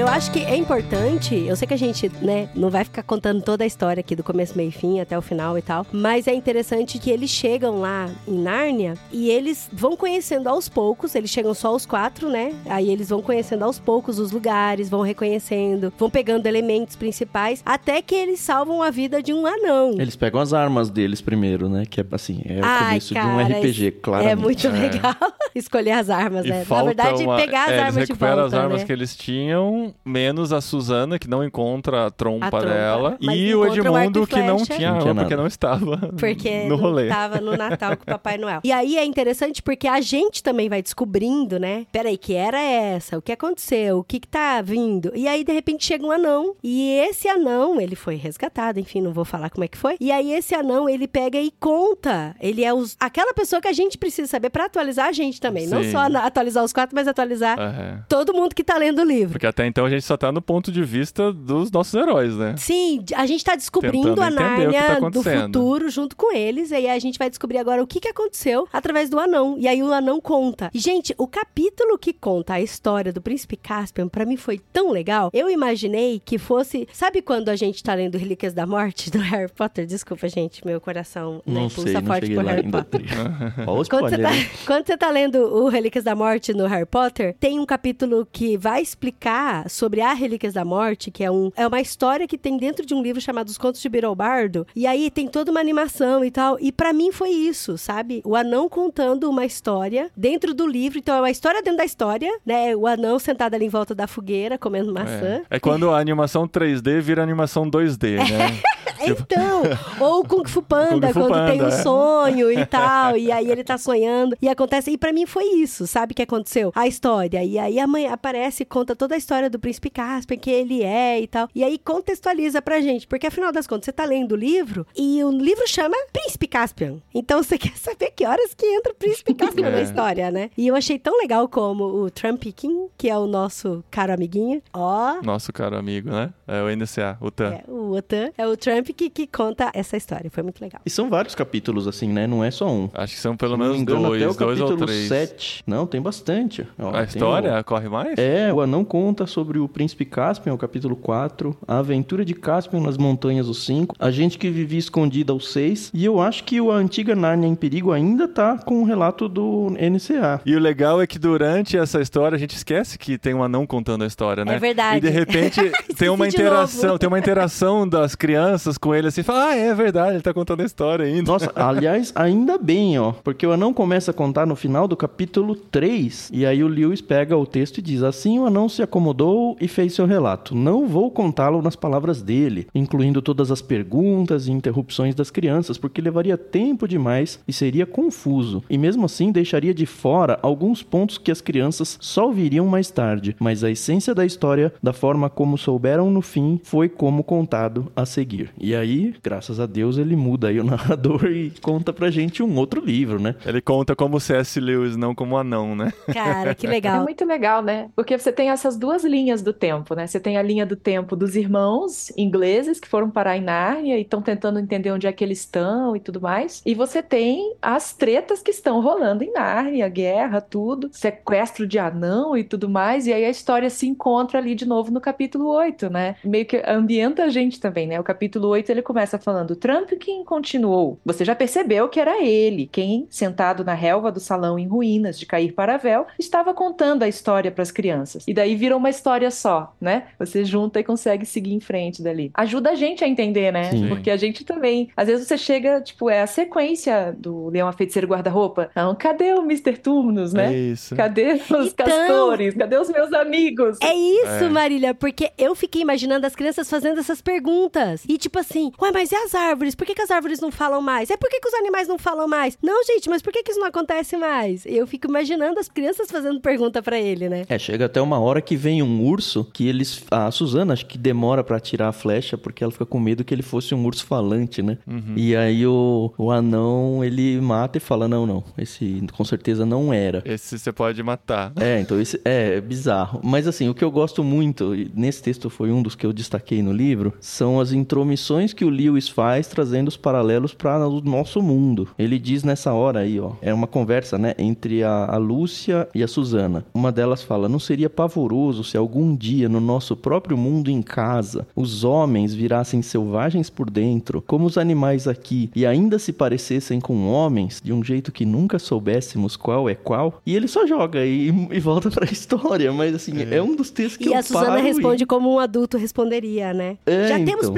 Eu acho que é importante. Eu sei que a gente, né, não vai ficar contando toda a história aqui do começo, meio e fim até o final e tal. Mas é interessante que eles chegam lá em Nárnia e eles vão conhecendo aos poucos. Eles chegam só os quatro, né? Aí eles vão conhecendo aos poucos os lugares, vão reconhecendo, vão pegando elementos principais, até que eles salvam a vida de um anão. Eles pegam as armas deles primeiro, né? Que é assim, é o Ai, começo de um cara, RPG, claramente. É muito legal escolher as armas, né? Na verdade, uma... pegar as é, armas eles de volta, as armas né? que eles tinham, menos a Suzana, que não encontra a trompa, A trompa, dela, e o o Edmundo, e que não tinha Não tinha nada. porque não estava Porque no não rolê. tava no Natal com o Papai Noel. E aí é interessante porque a gente também vai descobrindo, né? Peraí, que era essa? O que aconteceu? O que que tá vindo? E aí, de repente, chega um anão. E esse anão, ele foi resgatado, enfim, não vou falar como é que foi. E aí, esse anão, ele pega e conta. Ele é os... aquela pessoa que a gente precisa saber pra atualizar a gente também. Não Sim. só na- atualizar os quatro, mas atualizar É. todo mundo que tá lendo o livro. Porque até então a gente só tá no ponto de vista dos nossos heróis, né? Sim, a gente tá descobrindo Tentando a que tá Nárnia do futuro junto com eles. E aí a gente vai descobrir agora o que, que aconteceu através do anão. E aí o anão conta. E, gente, o capítulo que conta a história do príncipe Caspian, pra mim foi tão legal. Eu imaginei que fosse. Sabe quando a gente tá lendo Relíquias da Morte do Harry Potter? Desculpa, gente, meu coração né, Não pulsa sei, não forte por Harry. Potter. Quando você, tá, quando você tá lendo o Relíquias da Morte no Harry Potter, tem um capítulo que vai explicar sobre a Relíquias da Morte, que é, um, é uma história que tem dentro de um livro chamado Os Contos de Birobardo. E aí tem toda uma animação e tal. E pra mim foi isso, sabe? O anão contando uma história dentro do livro. Então é uma história dentro da história, né? O anão sentado ali em volta da fogueira, comendo maçã. É. É quando a animação 3D vira animação 2D, né? Então, ou o Kung Fu Panda, Kung Fu quando Panda, tem um é. sonho e tal, e aí ele tá sonhando, e acontece, e pra mim foi isso, sabe, que aconteceu? A história, e aí a mãe aparece e conta toda a história do Príncipe Caspian, que ele é e tal, e aí contextualiza pra gente, porque afinal das contas, você tá lendo o livro, e o livro chama Príncipe Caspian, então você quer saber que horas que entra o Príncipe Caspian na É. história, né? E eu achei tão legal como o Trump King, que é o nosso caro amiguinho, ó... Nosso caro amigo, né? É o NCA, o TAN. É, o Otan é o Trump que, que conta essa história. Foi muito legal. E são vários capítulos, assim, né? Não é só um. Acho que são pelo menos engano, dois, até o dois ou três. 7. Não, tem bastante. Ó, A tem história o- corre mais? É, o anão conta sobre o príncipe Caspian, o capítulo 4, a aventura de Caspian nas montanhas, o 5, a gente que vivia escondida, o 6, e eu acho que o a antiga Nárnia em perigo ainda tá com o relato do NCA. E o legal é que durante essa história a gente esquece que tem um anão contando a história, né? É verdade. E de repente tem uma interação, novo. tem uma interação das crianças com ele assim, fala, ah, é verdade, ele tá contando a história ainda. Nossa, aliás, ainda bem, ó. Porque o anão começa a contar no final do capítulo 3. E aí o Lewis pega o texto e diz: Assim o anão se acomodou e fez seu relato. Não vou contá-lo nas palavras dele, incluindo todas as perguntas e interrupções das crianças, porque levaria tempo demais e seria confuso. E mesmo assim deixaria de fora alguns pontos que as crianças só ouviriam mais tarde. Mas a essência da história, da forma como souberam no fim, foi como contado a seguir. E aí, graças a Deus, ele muda aí o narrador e conta pra gente um outro livro, né? Ele conta como C.S. Lewis, não como anão, né? Cara, que É legal. muito legal, né? Porque você tem essas duas linhas do tempo, né? Você tem a linha do tempo dos irmãos ingleses que foram parar em Nárnia e estão tentando entender onde é que eles estão e tudo mais. E você tem as tretas que estão rolando em Nárnia, guerra, tudo, sequestro de anão e tudo mais. E aí a história se encontra ali de novo no capítulo 8, né? Meio que ambienta a gente também, né? O capítulo 8 ele começa falando: Trumpkin continuou. Você já percebeu que era ele quem, sentado na relva do salão em ruínas de cair para véu, estava contando a história para as crianças. E daí vira uma história só, né? Você junta e consegue seguir em frente dali. Ajuda a gente a entender, né? Sim. Porque a gente também, às vezes você chega, tipo, é a sequência do Leão a Feiticeiro Guarda-Roupa. Não, cadê o Mr. Turnos, né? É isso. Cadê os Então- castores? Cadê os meus amigos? É isso, É. Marília, porque eu fiquei imaginando as crianças fazendo essas perguntas. E tipo assim, ué, mas e as árvores? Por que, que as árvores não falam mais? É por que, que os animais não falam mais? Não, gente, mas por que, que isso não acontece mais? Eu fico imaginando as crianças fazendo pergunta pra ele, né? É, chega até uma hora que vem um urso que eles. A Suzana acho que demora pra atirar a flecha porque ela fica com medo que ele fosse um urso falante, né? E aí o, o anão ele mata e fala: Não, não, esse com certeza não era. Esse você pode matar. É, então esse é bizarro. Mas assim, o que eu gosto muito, e nesse texto foi um dos que eu destaquei no livro, são as intromissões que o Lewis faz trazendo os paralelos para o nosso mundo. Ele diz nessa hora aí, ó, é uma conversa, né, entre a, a Lúcia e a Susana. Uma delas fala: "Não seria pavoroso se algum dia no nosso próprio mundo em casa os homens virassem selvagens por dentro, como os animais aqui, e ainda se parecessem com homens de um jeito que nunca soubéssemos qual é qual?" E ele só joga e, e volta pra história, mas assim, é, um dos textos que E eu a Suzana paro responde como um adulto responderia, né? É, Já temos então.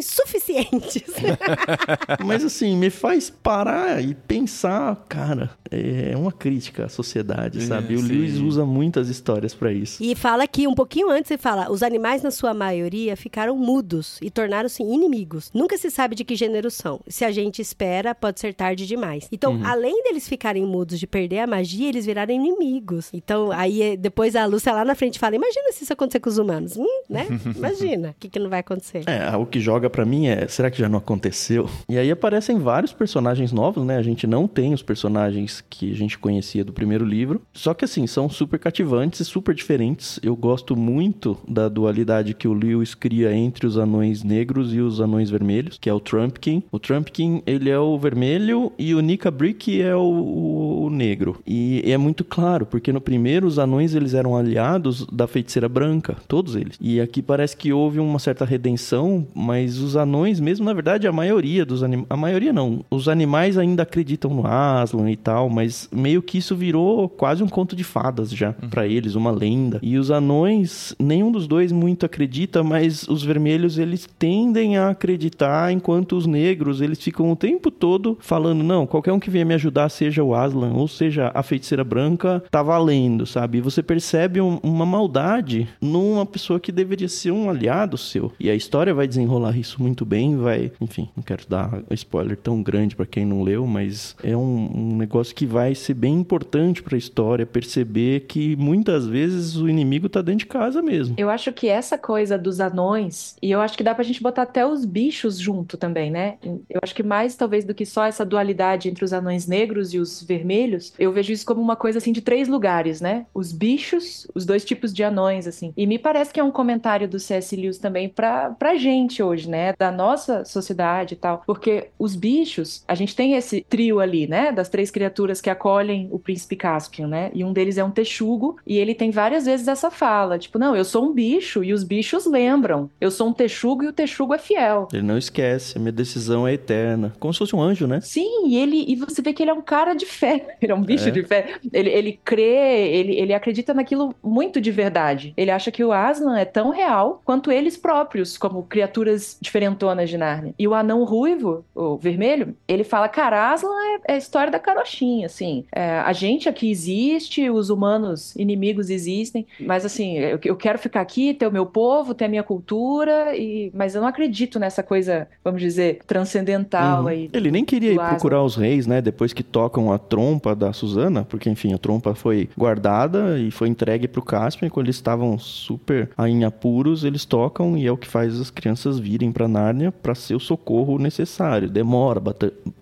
Preocupações suficientes. Mas assim, me faz parar e pensar, cara, é uma crítica à sociedade, É, sabe? O sim. Lewis usa muitas histórias pra isso. E fala que um pouquinho antes ele fala: os animais, na sua maioria, ficaram mudos e tornaram-se inimigos. Nunca se sabe de que gênero são. Se a gente espera, pode ser tarde demais. Então, Uhum. além deles ficarem mudos de perder a magia, eles viraram inimigos. Então, aí eh, depois a Lúcia lá na frente fala: imagina se isso acontecer com os humanos. Hum, né? Imagina. O que, que não vai acontecer? É, o que joga pra mim é, será que já não aconteceu? E aí aparecem vários personagens novos, né? A gente não tem os personagens que a gente conhecia do primeiro livro, só que assim, são super cativantes e super diferentes. Eu gosto muito da dualidade que o Lewis cria entre os anões negros e os anões vermelhos, que é o Trumpkin. O Trumpkin, ele é o vermelho e o Nika Brick é o- o negro. E é muito claro, porque no primeiro os anões eles eram aliados da feiticeira branca, todos eles. E aqui parece que houve uma certa redenção, mas os anões mesmo, na verdade, a maioria dos animais, a maioria não, os animais ainda acreditam no Aslan e tal, mas meio que isso virou quase um conto de fadas já pra eles, uma lenda. E os anões, nenhum dos dois muito acredita, mas os vermelhos eles tendem a acreditar, enquanto os negros eles ficam o tempo todo falando não, qualquer um que venha me ajudar, seja o Aslan ou seja a feiticeira branca, tá valendo, sabe? E você percebe um- uma maldade numa pessoa que deveria ser um aliado seu. E a história vai desenrolar isso muito bem, vai, enfim, não quero dar spoiler tão grande pra quem não leu, mas é um, um negócio que vai ser bem importante pra história perceber que muitas vezes o inimigo tá dentro de casa mesmo. Eu acho que essa coisa dos anões, e eu acho que dá pra gente botar até os bichos junto também, né? Eu acho que mais talvez do que só essa dualidade entre os anões negros e os vermelhos, eu vejo isso como uma coisa assim de três lugares, né? Os bichos, os dois tipos de anões, assim. E me parece que é um comentário do C.S. Lewis também pra, pra gente hoje, né? Da nossa sociedade e tal. Porque os bichos, a gente tem esse trio ali, né? Das três criaturas que acolhem o príncipe Caspian, né? E um deles é um texugo, e ele tem várias vezes essa fala, tipo, não, eu sou um bicho, e os bichos lembram. Eu sou um texugo e o texugo é fiel. Ele não esquece, a minha decisão é eterna. Como se fosse um anjo, né? Sim, e ele e você vê que ele é um cara de fé. Ele é um bicho É. de fé. Ele, ele crê, ele, ele acredita naquilo muito de verdade. Ele acha que o Aslan é tão real quanto eles próprios, como criaturas diferentonas de Nárnia. E o anão ruivo, o vermelho, ele fala, cara, Aslan é, é a história da carochinha, assim. É, a gente aqui existe, os humanos inimigos existem, mas assim, eu, eu quero ficar aqui, ter o meu povo, ter a minha cultura, e, mas eu não acredito nessa coisa, vamos dizer, transcendental Uhum. aí. Ele nem queria ir Aslan. procurar os reis, né? Depois que tocam a trompa da Susana, porque enfim, a trompa foi guardada e foi entregue pro Caspian. e Quando eles estavam super em apuros, eles tocam e é o que faz as crianças virem pra Nárnia pra ser o socorro necessário. Demora,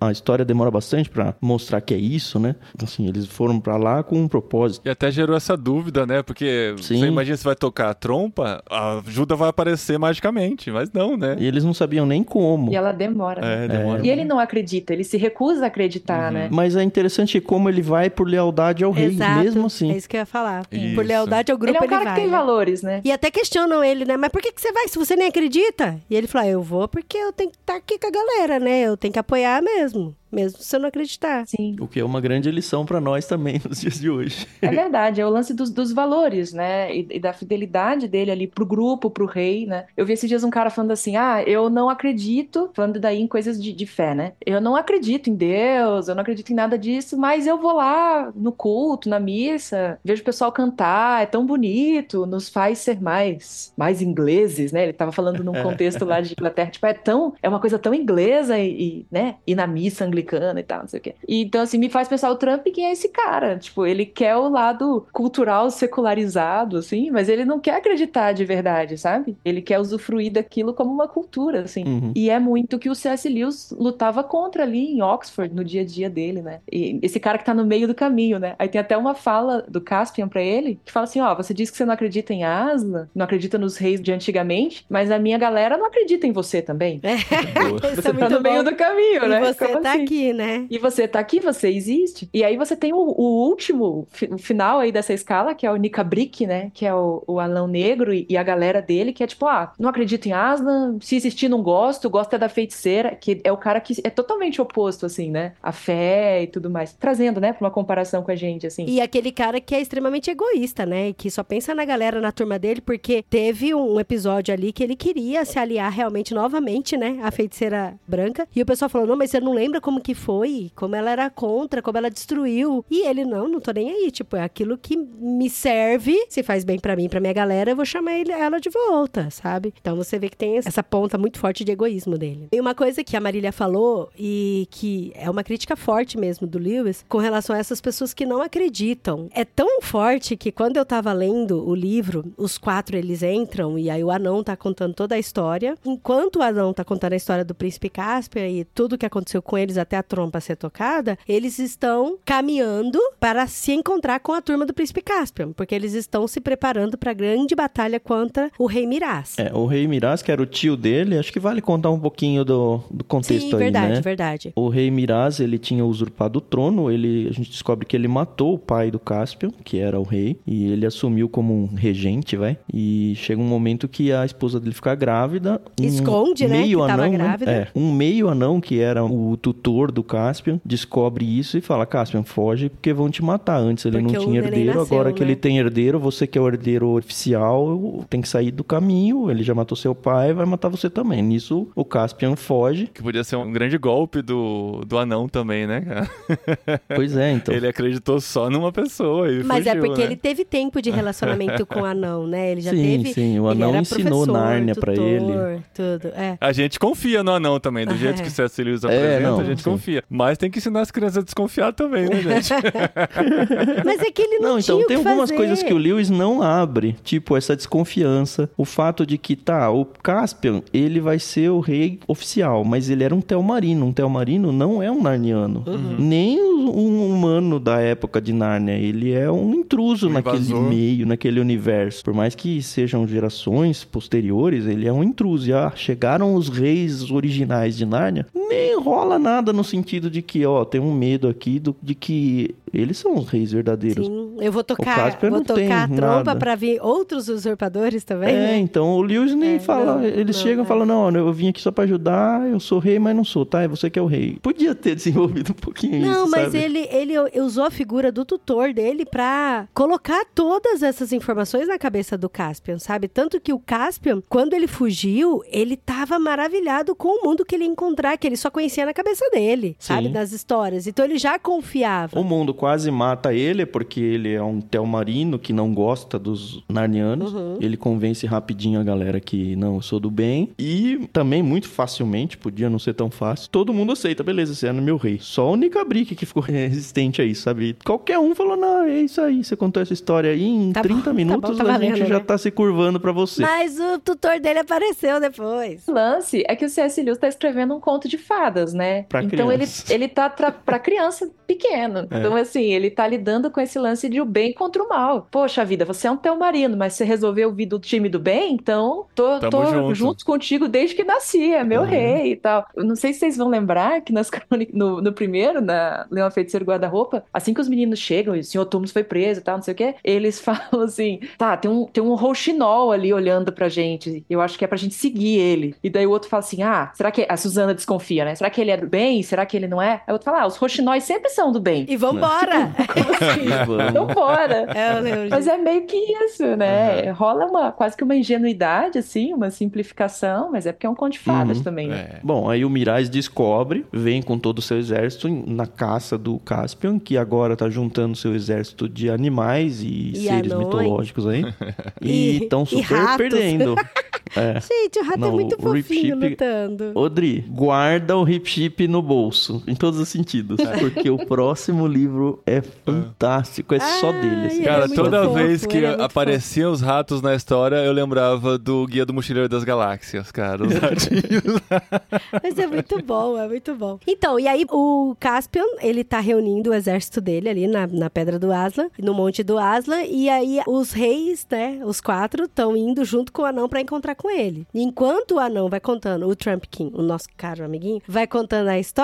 a história demora bastante pra mostrar que é isso, né? Assim, eles foram pra lá com um propósito. E até gerou essa dúvida, né? Porque Sim. você imagina se vai tocar a trompa, a ajuda vai aparecer magicamente, mas não, né? E eles não sabiam nem como. E ela demora. né? É, demora. E ele não acredita, ele se recusa a acreditar, né? Mas é interessante como ele vai por lealdade ao rei, Exato. mesmo assim. É isso que eu ia falar. Isso. Por lealdade ao grupo, Ele ele, é um cara vai. que tem né? valores, né? E até questionam ele, né? Mas por que, que você vai se você nem acredita? E ele fala: "Ah, Eu vou porque eu tenho que estar aqui com a galera, né? Eu tenho que apoiar mesmo. Mesmo se eu não acreditar. Sim. O que é uma grande lição pra nós também nos dias de hoje. É verdade, é o lance dos, dos valores, né? E, e da fidelidade dele ali pro grupo, pro rei, né? Eu vi esses dias um cara falando assim: ah, eu não acredito, falando daí em coisas de, de fé, né? Eu não acredito em Deus, eu não acredito em nada disso, mas eu vou lá no culto, na missa, vejo o pessoal cantar, é tão bonito, nos faz ser mais, mais ingleses, né? Ele tava falando num contexto lá de Inglaterra, tipo, é tão, é uma coisa tão inglesa e, e, né? E na missa anglicana e tal, não sei o quê. E, então, assim, me faz pensar o Trump quem é esse cara. Tipo, ele quer o lado cultural secularizado, assim, mas ele não quer acreditar de verdade, sabe? Ele quer usufruir daquilo como uma cultura, assim. Uhum. E é muito o que o C.S. Lewis lutava contra ali em Oxford, no dia a dia dele, né? E esse cara que tá no meio do caminho, né? Aí tem até uma fala do Caspian pra ele, que fala assim, ó, você diz que você não acredita em Aslan, não acredita nos reis de antigamente, mas a minha galera não acredita em você também. Isso Você é tá no meio bom. do caminho, E né? você Como tá assim? Aqui, né? E você tá aqui, você existe. E aí você tem o, o último, o final aí dessa escala, que é o Nika Brick, né? Que é o, o anão negro e, e a galera dele, que é tipo, ah, não acredito em Aslan, se existir não gosto, gosto é da feiticeira, que é o cara que é totalmente oposto, assim, né? A fé e tudo mais. Trazendo, né, pra uma comparação com a gente, assim. E aquele cara que é extremamente egoísta, né? E que só pensa na galera na turma dele, porque teve um episódio ali que ele queria se aliar realmente novamente, né? A feiticeira branca. E o pessoal falou: não, mas você não lembra como que foi? Como ela era contra, como ela destruiu. E ele, não, não tô nem aí. Tipo, é aquilo que me serve, se faz bem pra mim pra minha galera, eu vou chamar ele- ela de volta, sabe? Então você vê que tem essa ponta muito forte de egoísmo dele. E uma coisa que a Marília falou, e que é uma crítica forte mesmo do Lewis, com relação a essas pessoas que não acreditam. É tão forte que quando eu tava lendo o livro, os quatro eles entram e aí o anão tá contando toda a história. Enquanto o anão tá contando a história do príncipe Cáspia e tudo que aconteceu com eles até a trompa ser tocada, eles estão caminhando para se encontrar com a turma do príncipe Cáspia, porque eles estão se preparando para a grande batalha contra o rei Miraz. É, o rei Miraz, que era o tio dele, acho que vale contar um pouquinho do, do contexto Sim, aí, verdade, né? verdade. O rei Miraz, ele tinha usurpado o trono, ele, a gente descobre que ele matou o pai do Cáspio, que era o rei, e ele assumiu como um regente, vai. E chega um momento que a esposa dele fica grávida. um Esconde, né, meio que anão, grávida. É, um meio anão, que era o tutor do Cáspio, descobre isso e fala, Cáspio, foge porque vão te matar. Antes ele Porque não tinha herdeiro, nasceu, agora que né? ele tem herdeiro, você que é o herdeiro oficial, tem que sair do caminho, ele já matou seu pai, vai matar você também. Nisso, o Caspian foge. Que podia ser um grande golpe do, do anão também, né, cara? Pois é, então. Ele acreditou só numa pessoa e Mas é fugiu, porque né? ele teve tempo de relacionamento com o anão, né? Ele já Sim, teve. sim, o anão ensinou Nárnia pra tutor, ele. Tudo, é. A gente confia no anão também, do jeito É. que o C.S. Lewis apresenta, não, a gente sim. confia. Mas tem que ensinar as crianças a desconfiar também, né, gente? Mas é que ele não, Não, tinha então o tem que algumas fazer. coisas que o Lewis não abre, tipo essa desconfiança, o fato de que tá, o Caspian, ele vai ser o rei oficial, mas ele era um Telmarino, um Telmarino não é um narniano, Uhum. nem um humano da época de Nárnia, ele é um intruso Um naquele invasor. meio, naquele universo. Por mais que sejam gerações posteriores, ele é um intruso. E ah, chegaram os reis originais de Nárnia, nem rola nada no sentido de que, ó, tem um medo aqui do, de que eles são os reis verdadeiros. Sim, eu vou tocar, Caspian vou não tem tocar a trompa nada. pra vir outros usurpadores também, É, né? então o Lewis nem É, fala, não, eles não, chegam e é. falam, não, eu vim aqui só pra ajudar, eu sou rei, mas não sou, tá? É você que é o rei. Podia ter desenvolvido um pouquinho Não, isso, mas sabe? ele, ele usou a figura do tutor dele pra colocar todas essas informações na cabeça do Caspian, sabe? Tanto que o Caspian, quando ele fugiu, ele tava maravilhado com o mundo que ele ia encontrar, que ele só conhecia na cabeça dele, sabe? Sim. Das histórias. Então ele já confiava. O mundo quase mata ele porque ele é um telmarino que não gosta dos narnianos. Uhum. Ele convence rapidinho a galera que não, eu sou do bem. E também muito facilmente, podia não ser tão fácil, todo mundo aceita, beleza, você é meu rei. Só o Nicabrick que ficou resistente aí, sabe? Qualquer um falou, não, é isso aí, você contou essa história aí em Tá bom, 30 tá minutos bom, tá a gente já né? tá se curvando pra você. Mas o tutor dele apareceu depois. O lance é que o C.S. Lewis tá escrevendo um conto de fadas, né? Pra então ele, criança. ele tá tra... pra criança pequeno. É. Então, assim, ele tá lidando com esse lance de o bem contra o mal. Poxa vida, você é um telmarino, mas você resolveu vir do time do bem, então tô, Tamo tô junto. junto contigo desde que nasci, é meu Uhum. rei e tal. Eu não sei se vocês vão lembrar que nas no, no primeiro, na Leão Feiticeiro Guarda-Roupa, assim que os meninos chegam e o senhor Tumulus foi preso e tal, não sei o quê, eles falam assim, tá, tem um, tem um rouxinol ali olhando pra gente, eu acho que é pra gente seguir ele. E daí o outro fala assim, ah, será que... A Suzana desconfia, né? Será que ele é do bem? Será que ele não é? Aí o outro fala, ah, os rouxinóis sempre são do bem. E vambora! Vamos. Então. É, lembro Mas é meio que isso, né? Rola uma quase que uma ingenuidade, assim, uma simplificação, mas é porque é um conto de fadas Uhum. também, né? É. Bom, aí o Mirais descobre, vem com todo o seu exército na caça do Caspian, que agora tá juntando seu exército de animais e, E seres anões. mitológicos aí. E- E estão e super ratos. perdendo. É. Gente, o rato é Não, muito o Rip fofinho Chip- lutando. Odri, guarda o Hip Chip no bolso, em todos os sentidos, porque o próximo livro é fantástico, é só Ai, dele. assim. Cara, é toda fofo, vez que é apareciam os ratos na história, eu lembrava do Guia do Mochileiro das Galáxias, cara. Os ratinhos. Mas é muito bom, é muito bom. Então, e aí o Caspian, ele tá reunindo o exército dele ali na, na Pedra do Aslan, no Monte do Aslan, e aí os reis, né, os quatro, estão indo junto com o anão pra encontrar com ele. E enquanto o anão vai contando, o Trumpkin, o nosso caro amiguinho, vai contando a história,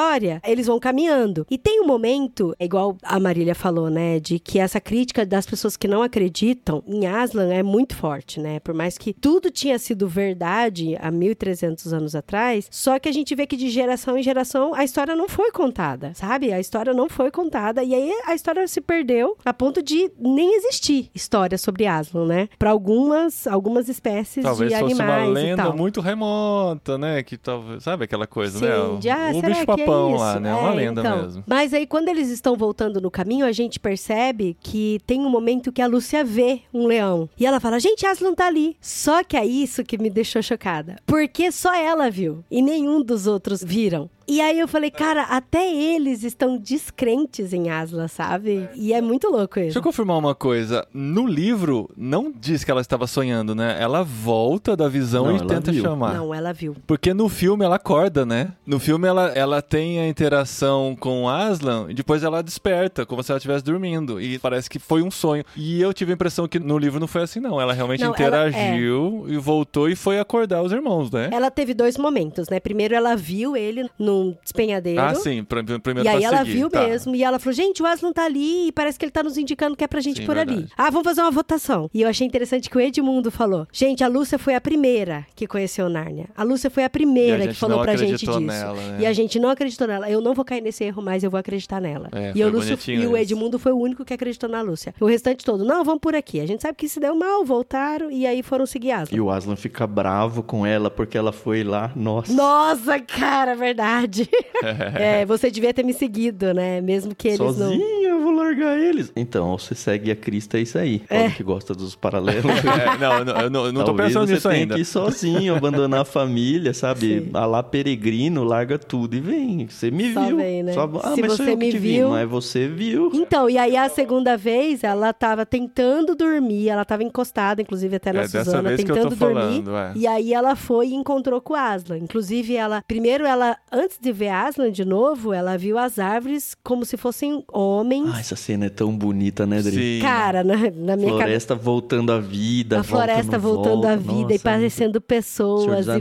eles vão caminhando. E tem um momento, é igual a Marília falou, né, de que essa crítica das pessoas que não acreditam em Aslan é muito forte, né? Por mais que tudo tinha sido verdade há 1300 anos atrás, só que a gente vê que de geração em geração a história não foi contada, sabe? A história não foi contada e aí a história se perdeu a ponto de nem existir história sobre Aslan, né? Para algumas algumas espécies Talvez de fosse animais uma e lenda tal. muito remota, né? Que talvez. Sabe aquela coisa, Sim, né? O, de, ah, o bicho que é papão isso? lá, né? Uma É, lenda então. mesmo. Mas aí, quando eles estão voltando no caminho, a gente percebe que tem um momento que a Lúcia vê um leão. E ela fala, gente, Aslan tá ali. Só que é isso que me deixou chocada. Porque só ela viu. E nenhum dos outros viram. E aí eu falei, cara, até eles estão descrentes em Aslan, sabe? E é muito louco Deixa isso. eu confirmar uma coisa. No livro, não diz que ela estava sonhando, né? Ela volta da visão Não, e tenta viu. chamar. Não, ela viu. Porque no filme ela acorda, né? No filme ela, ela tem a interação com o Aslan e depois ela desperta, como se ela estivesse dormindo. E parece que foi um sonho. E eu tive a impressão que no livro não foi assim, não. Ela realmente Não, ela- é. interagiu e voltou e foi acordar os irmãos, né? Ela teve dois momentos, né? Primeiro ela viu ele num despenhadeiro. Ah, sim. Pr pr- primeiro E aí pra ela seguir, viu tá. mesmo. E ela falou, gente, o Aslan tá ali e parece que ele tá nos indicando que é pra gente Sim, ir por ali. verdade. Ah, vamos fazer uma votação. E eu achei interessante que o Edmundo falou, gente, a Lúcia foi a primeira que conheceu Nárnia. A Lúcia foi a E a primeira que gente falou pra gente acreditou disso. nela, né? E a gente não acreditou nela. Eu não vou cair nesse erro, mas eu vou acreditar nela. É, e, foi o Lúcio, bonitinho e o. Edmundo foi o único que acreditou na Lúcia. O restante todo, não, vamos por aqui. A gente sabe que se deu mal, voltaram e aí foram seguir Aslan. E o Aslan fica bravo com ela porque ela foi lá. Nossa. Nossa, cara, verdade. é, você devia ter me seguido, né? Mesmo que eles não. Eu vou largar eles. Então, você segue a Crista, é isso aí. Olha que gosta dos paralelos. É, não, não, eu não, eu não tô pensando você nisso tenha ainda. que ir sozinho, abandonar a família, sabe? Sim. A lá peregrino, larga tudo e vem. Você me Só viu. vem, né? Só- Ah, Se mas sou você me te viu- vi. Mas você viu. Então, e aí a segunda vez, ela tava tentando dormir, ela tava encostada, inclusive até na É dessa Suzana, vez que eu tentando tô dormir. falando, é. E aí ela foi e encontrou com o Aslan. Inclusive, ela. Primeiro, ela, antes de ver Aslan de novo, ela viu as árvores como se fossem homens. Ah, essa cena é tão bonita, né, Dri? Sim. Cara, na, na minha cabeça. Floresta voltando à vida. A floresta voltando à vida e Nossa, parecendo Senhor pessoas e total,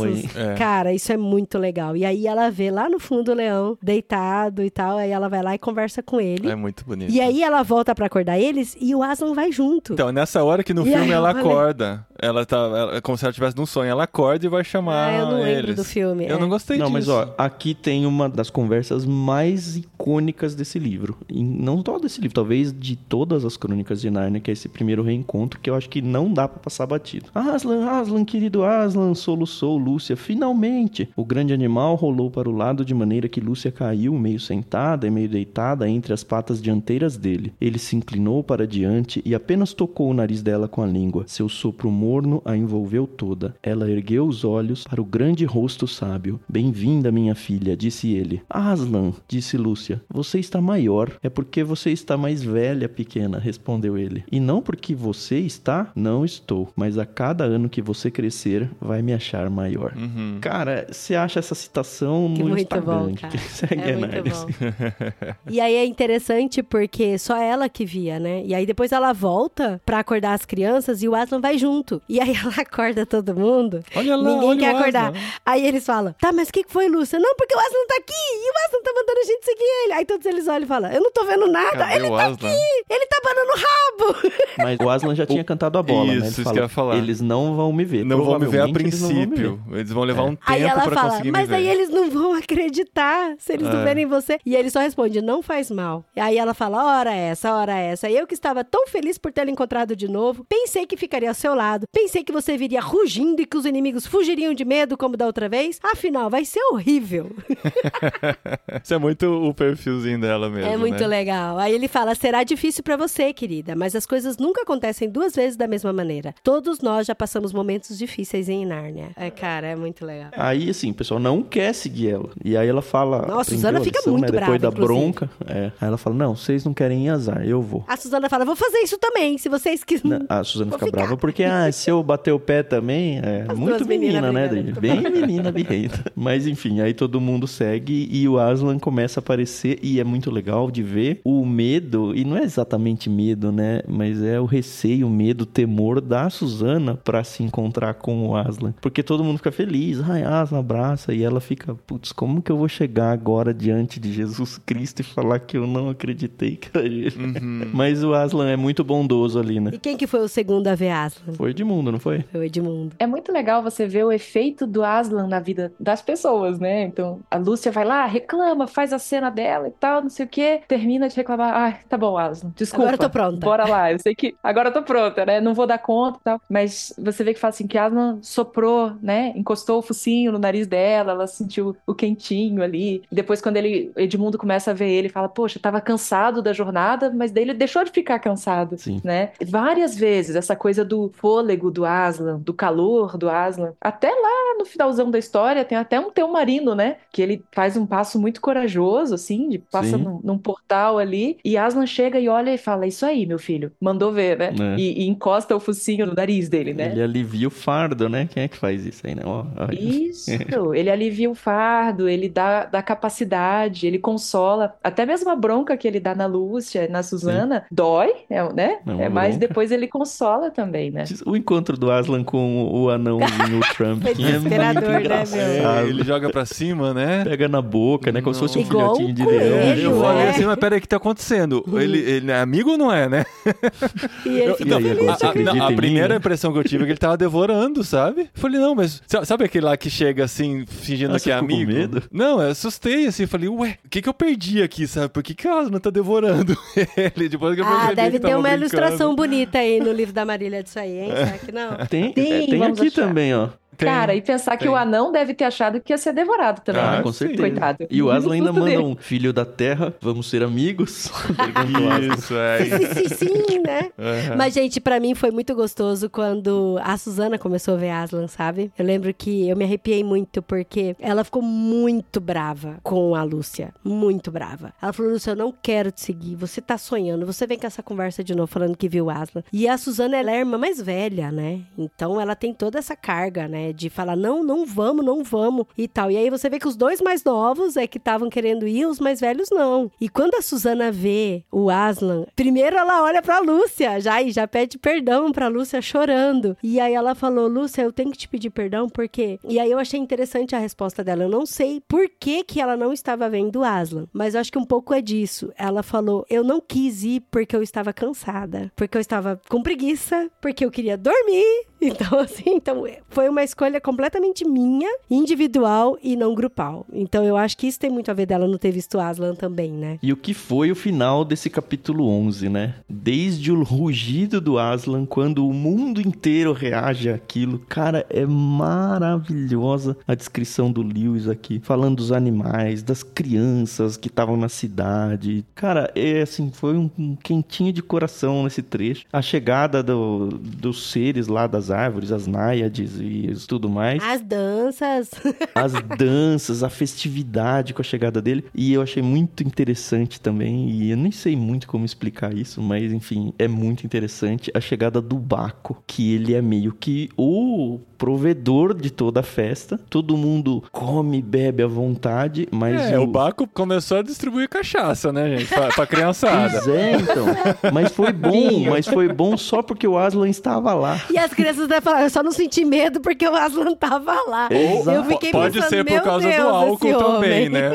braços. hein? É. Cara, isso é muito legal. E aí ela vê lá no fundo o leão deitado e tal, aí ela vai lá e conversa com ele. É muito bonito. E aí ela volta pra acordar eles e o Aslan vai junto. Então, nessa hora que no E filme ela acorda. Ela tá. ela- é como se ela estivesse num sonho. Ela acorda e vai chamar. Ah, eu não lembro eles. do filme, Eu é. não gostei Não, disso. mas ó, aqui tem uma das conversas mais icônicas desse livro. E não só desse livro, talvez de todas as crônicas de Narnia, que é esse primeiro reencontro, que eu acho que não dá pra passar batido. Aslan, Aslan, querido Aslan, soluçou Lúcia, finalmente! O grande animal rolou para o lado de maneira que Lúcia caiu, meio sentada e meio deitada entre as patas dianteiras dele. Ele se inclinou para diante e apenas tocou o nariz dela com a língua. Seu sopro morno a envolveu toda. Ela ergueu os olhos para o grande rosto sábio. Bem-vinda, minha filha, disse ele. Aslan, disse Lúcia, você está maior. É porque você está mais velha, pequena, respondeu ele. E não porque você está, não estou. Mas a cada ano que você crescer, vai me achar maior. Uhum. Cara, você acha essa citação Que no muito Instagram? bom, que cara. segue É a muito Narnia. bom. E aí é interessante porque só ela que via, né? E aí depois ela volta pra acordar as crianças e o Aslan vai junto. E aí ela acorda todo mundo. Olha lá, Ninguém olha quer o acordar. Aslan. Aí eles falam: Tá, mas o que que foi, Lúcia? Não, porque o Aslan tá aqui e o Aslan tá mandando a gente seguir ele. Aí todos eles olham e falam: Eu não tô vendo nada. Cadê ele o tá Aslan? aqui, ele tá banando o rabo. Mas o Aslan já tinha cantado a bola, né? Isso, Ele isso fala, que eu ia falar. Eles não vão me ver. Não vão me ver a Provavelmente eles não ver. princípio. Eles vão levar um tempo Aí ela pra fala: conseguir Mas me ver. aí eles não vão acreditar se eles não É. verem você. E ele só responde: Não faz mal. E aí ela fala: Ora essa, ora essa. Eu que estava tão feliz por tê-lo encontrado de novo, pensei que ficaria ao seu lado, pensei que você viria rugindo e que os inimigos fugiriam de medo como da outra vez. Afinal, vai ser horrível. Isso é muito o perfilzinho dela mesmo. é muito né? legal. Aí ele fala: será difícil pra você, querida, mas as coisas nunca acontecem duas vezes da mesma maneira. Todos nós já passamos momentos difíceis em Nárnia. É, cara, é muito legal. Aí, assim, o pessoal não quer seguir ela. E aí ela fala. Nossa, Suzana fica lição, muito né? Depois brava, da bronca. É. Aí ela fala: Não, vocês não querem ir azar, eu vou. A Suzana fala: vou fazer isso também, se vocês quiserem. A Suzana fica brava porque, ah, se eu bater o pé também, é As muito menina, né, brigando. Bem menina birrenta. Mas enfim, aí todo mundo segue e o Aslan começa a aparecer e é muito legal de ver o medo, e não é exatamente medo, né, mas é o receio, o medo, o temor da Suzana pra se encontrar com o Aslan. Porque todo mundo fica feliz, ai, Aslan abraça, e ela fica, putz, como que eu vou chegar agora diante de Jesus Cristo e falar que eu não acreditei que era ele? Uhum. Mas o Aslan é muito bondoso ali, né? E quem que foi o segundo a ver Aslan? Foi Edmundo, não foi? Foi o Edmundo. É muito legal você ver o efeito do Aslan na vida das pessoas, né? Então, a Lúcia vai lá, reclama, faz a cena dela e tal, não sei o quê, termina de reclamar. Ai, tá bom, Aslan, desculpa. Agora eu tô pronta. Bora lá, eu sei que agora eu tô pronta, né? Não vou dar conta e tal. Mas você vê que fala assim, que Aslan soprou, né? Encostou o focinho no nariz dela, ela sentiu o quentinho ali. E depois, quando ele, Edmundo começa a ver ele, fala, poxa, eu tava cansado da jornada, mas daí ele deixou de ficar cansado Sim. né? Várias vezes essa coisa do fôlego do Aslan, do calor do Aslan. Até lá no finalzão da história tem até um Teumarino, né? Que ele faz um passo muito corajoso, assim, de passa Sim. num, num portal ali e Aslan chega e olha e fala: Isso aí, meu filho, mandou ver, né? É. E, e encosta o focinho no nariz dele, né? Ele alivia o fardo, né? Quem é que faz isso aí, né? Ó, ó. Isso, ele alivia o fardo, ele dá, dá capacidade, ele consola. Até mesmo a bronca que ele dá na Lúcia, na Suzana, dói, é, né? É É, mas bronca. depois ele consola também, né? O encontro do Aslan com o anãozinho o Trump é muito desesperador, né, meu? engraçado. É, ele joga pra cima, né? Pega na boca, né? Como se fosse um Igual filhotinho de coelho, leão. Eu Ele falei é. Assim, mas peraí, o que tá acontecendo? Ele, ele é amigo ou não é, né? E ele Eu- fica E aí, feliz. agora você a, acredita não, a em mim, primeira né? impressão que eu tive é que ele tava devorando, sabe? Falei, não, mas sa- sabe aquele lá que chega assim, fingindo Ah, que é amigo? medo? Não, eu assustei assim, falei, ué, o que que eu perdi aqui, sabe? Por que que o Aslan tá devorando ele? Depois que eu Ah, deve ter uma brincando. ilustração bonita aí no livro da Marília disso aí, hein? Será que não? Tem, Tem, é, tem aqui achar. também, ó. Tem. Cara, e pensar que tem. o anão deve ter achado que ia ser devorado também. Ah, né? com certeza. Coitado. E o Aslan ainda manda dele. um filho da terra, vamos ser amigos? Isso, é. Sim, sim, sim, né? Aham. Mas, gente, pra mim foi muito gostoso quando a Suzana começou a ver Aslan, sabe? Eu lembro que eu me arrepiei muito porque ela ficou muito brava com a Lúcia. Muito brava. Ela falou: Lúcia, eu não quero te seguir. Você tá sonhando. Você vem com essa conversa de novo falando que viu Aslan. E a Suzana, ela é a irmã mais velha, né? Então ela tem toda essa carga, né? De falar: não, não vamos, não vamos e tal. E aí você vê que os dois mais novos é que estavam querendo ir, os mais velhos não. E quando a Suzana vê o Aslan, primeiro ela olha pra Lúcia já e já pede perdão pra Lúcia chorando. E aí ela falou: Lúcia, eu tenho que te pedir perdão porque. E aí eu achei interessante a resposta dela. Eu não sei por que, que ela não estava vendo o Aslan, mas eu acho que um pouco é disso. Ela falou: eu não quis ir porque eu estava cansada, porque eu estava com preguiça, porque eu queria dormir Então, assim, então foi uma escolha completamente minha, individual e não grupal. Então eu acho que isso tem muito a ver dela não ter visto Aslan também, né? E o que foi o final desse capítulo 11, né? Desde o rugido do Aslan, quando o mundo inteiro reage àquilo. Cara, é maravilhosa a descrição do Lewis aqui, falando dos animais, das crianças que estavam na cidade. Cara, é assim, foi um, quentinho de coração nesse trecho. A chegada do, dos seres lá das árvores, as náiades e tudo mais. As danças. As danças, a festividade com a chegada dele. E eu achei muito interessante também. E eu nem sei muito como explicar isso, mas enfim, é muito interessante a chegada do Baco, que ele é meio que o provedor de toda a festa. Todo mundo come e bebe à vontade, mas É, o Baco começou a distribuir cachaça, né, gente? Pra, pra criançada. Pois é, então. Mas foi bom, mas foi bom só porque o Aslan estava lá. E as crianças devem falar, eu só não senti medo porque o Aslan tava lá. Exato. Eu fiquei Pode pensando, ser por meu causa Deus, do álcool também, né?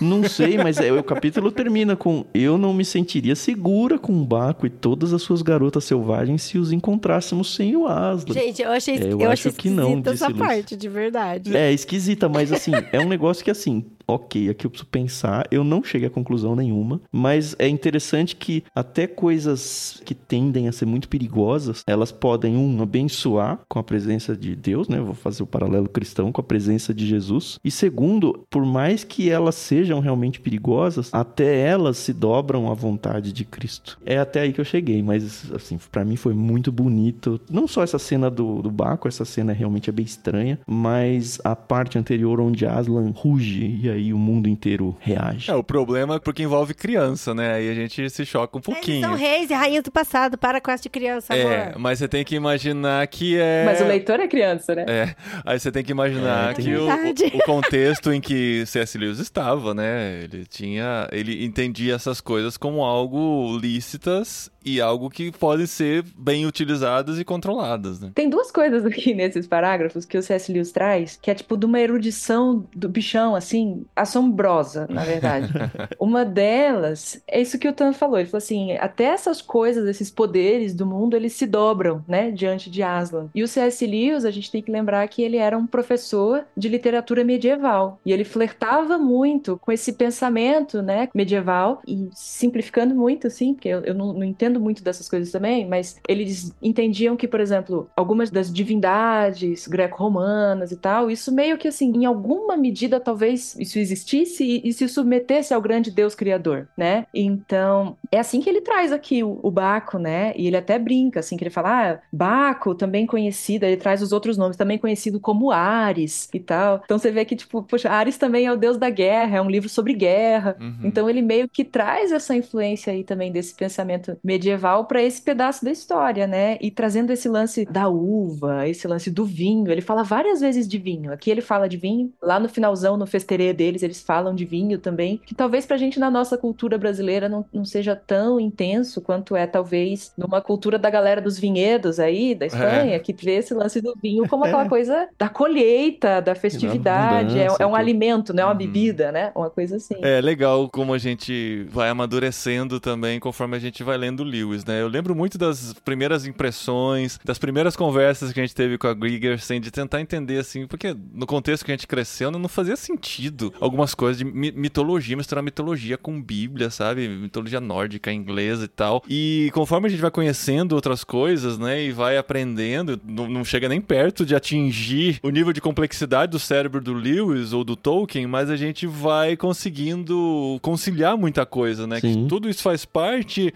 Não sei, mas é, o capítulo termina com eu não me sentiria segura com o Baco e todas as suas garotas selvagens se os encontrássemos sem o Aslan. Gente, eu achei, É, eu eu acho achei que não, esquisita disse essa Lúcia. parte, de verdade. É esquisita, mas assim, é um negócio que assim, ok, aqui eu preciso pensar. Eu não cheguei a conclusão nenhuma, mas é interessante que até coisas que tendem a ser muito perigosas, elas podem, um, abençoar com a presença de Deus, né? Vou fazer o paralelo cristão com a presença de Jesus. E segundo, por mais que elas sejam realmente perigosas, até elas se dobram à vontade de Cristo. É até aí que eu cheguei, mas assim, pra mim foi muito bonito. Não só essa cena do, do Baco, essa cena realmente é bem estranha, mas a parte anterior onde Aslan ruge e aí o mundo inteiro reage. É, o problema é porque envolve criança, né? Aí a gente se choca um Eles pouquinho. são reis e rainhas do passado, para com essa de criança, É, amor. mas você tem que imaginar que é. Mas o leitor é criança, né? É, aí você tem que imaginar É, que o, o- o contexto em que C.S. Lewis estava, né? Ele tinha, ele entendia essas coisas como algo lícitas e algo que podem ser bem utilizadas e controladas, né? Tem duas coisas aqui nesses parágrafos que o C.S. Lewis traz, que é tipo de uma erudição do bichão, assim, assombrosa, na verdade. uma delas é isso que o Tan falou. Ele falou assim: até essas coisas, esses poderes do mundo, eles se dobram, né, diante de Aslan. E o C.S. Lewis, a gente tem que lembrar que ele era um professor de literatura medieval. E ele flertava muito com esse pensamento, né, medieval, e simplificando muito, assim, porque eu, eu não, não entendo muito dessas coisas também, mas eles entendiam que, por exemplo, algumas das divindades greco-romanas e tal, isso meio que assim, em alguma medida talvez isso existisse e, e se submetesse ao grande Deus criador, né? Então, é assim que ele traz aqui o, o Baco, né? E ele até brinca, assim, que ele fala, ah, Baco, também conhecido, ele traz os outros nomes, também conhecido como Ares e tal. Então você vê que, tipo, poxa, Ares também é o deus da guerra, é um livro sobre guerra. Uhum. Então ele meio que traz essa influência aí também desse pensamento medieval para esse pedaço da história, né? E trazendo esse lance da uva, esse lance do vinho. Ele fala várias vezes de vinho. Aqui ele fala de vinho, lá no finalzão, no festerê deles, eles falam de vinho também, que talvez pra gente na nossa cultura brasileira não, não seja tão intenso quanto é talvez numa cultura da galera dos vinhedos aí, da Espanha, que vê esse lance do vinho como aquela coisa da colheita, da festividade, é, é um alimento, não é uma Uhum. bebida, né? Uma coisa assim. É legal como a gente vai amadurecendo também conforme a gente vai lendo Lewis, né? Eu lembro muito das primeiras impressões, das primeiras conversas que a gente teve com a Grigersen, de tentar entender assim, porque no contexto que a gente cresceu não fazia sentido algumas coisas de mi- mitologia, misturar mitologia com Bíblia, sabe? Mitologia nórdica, inglesa e tal. E conforme a gente vai conhecendo outras coisas, né, e vai aprendendo, não, não chega nem perto de atingir o nível de complexidade do cérebro do Lewis ou do Tolkien, mas a gente vai conseguindo conciliar muita coisa, né? Que Sim. tudo isso faz parte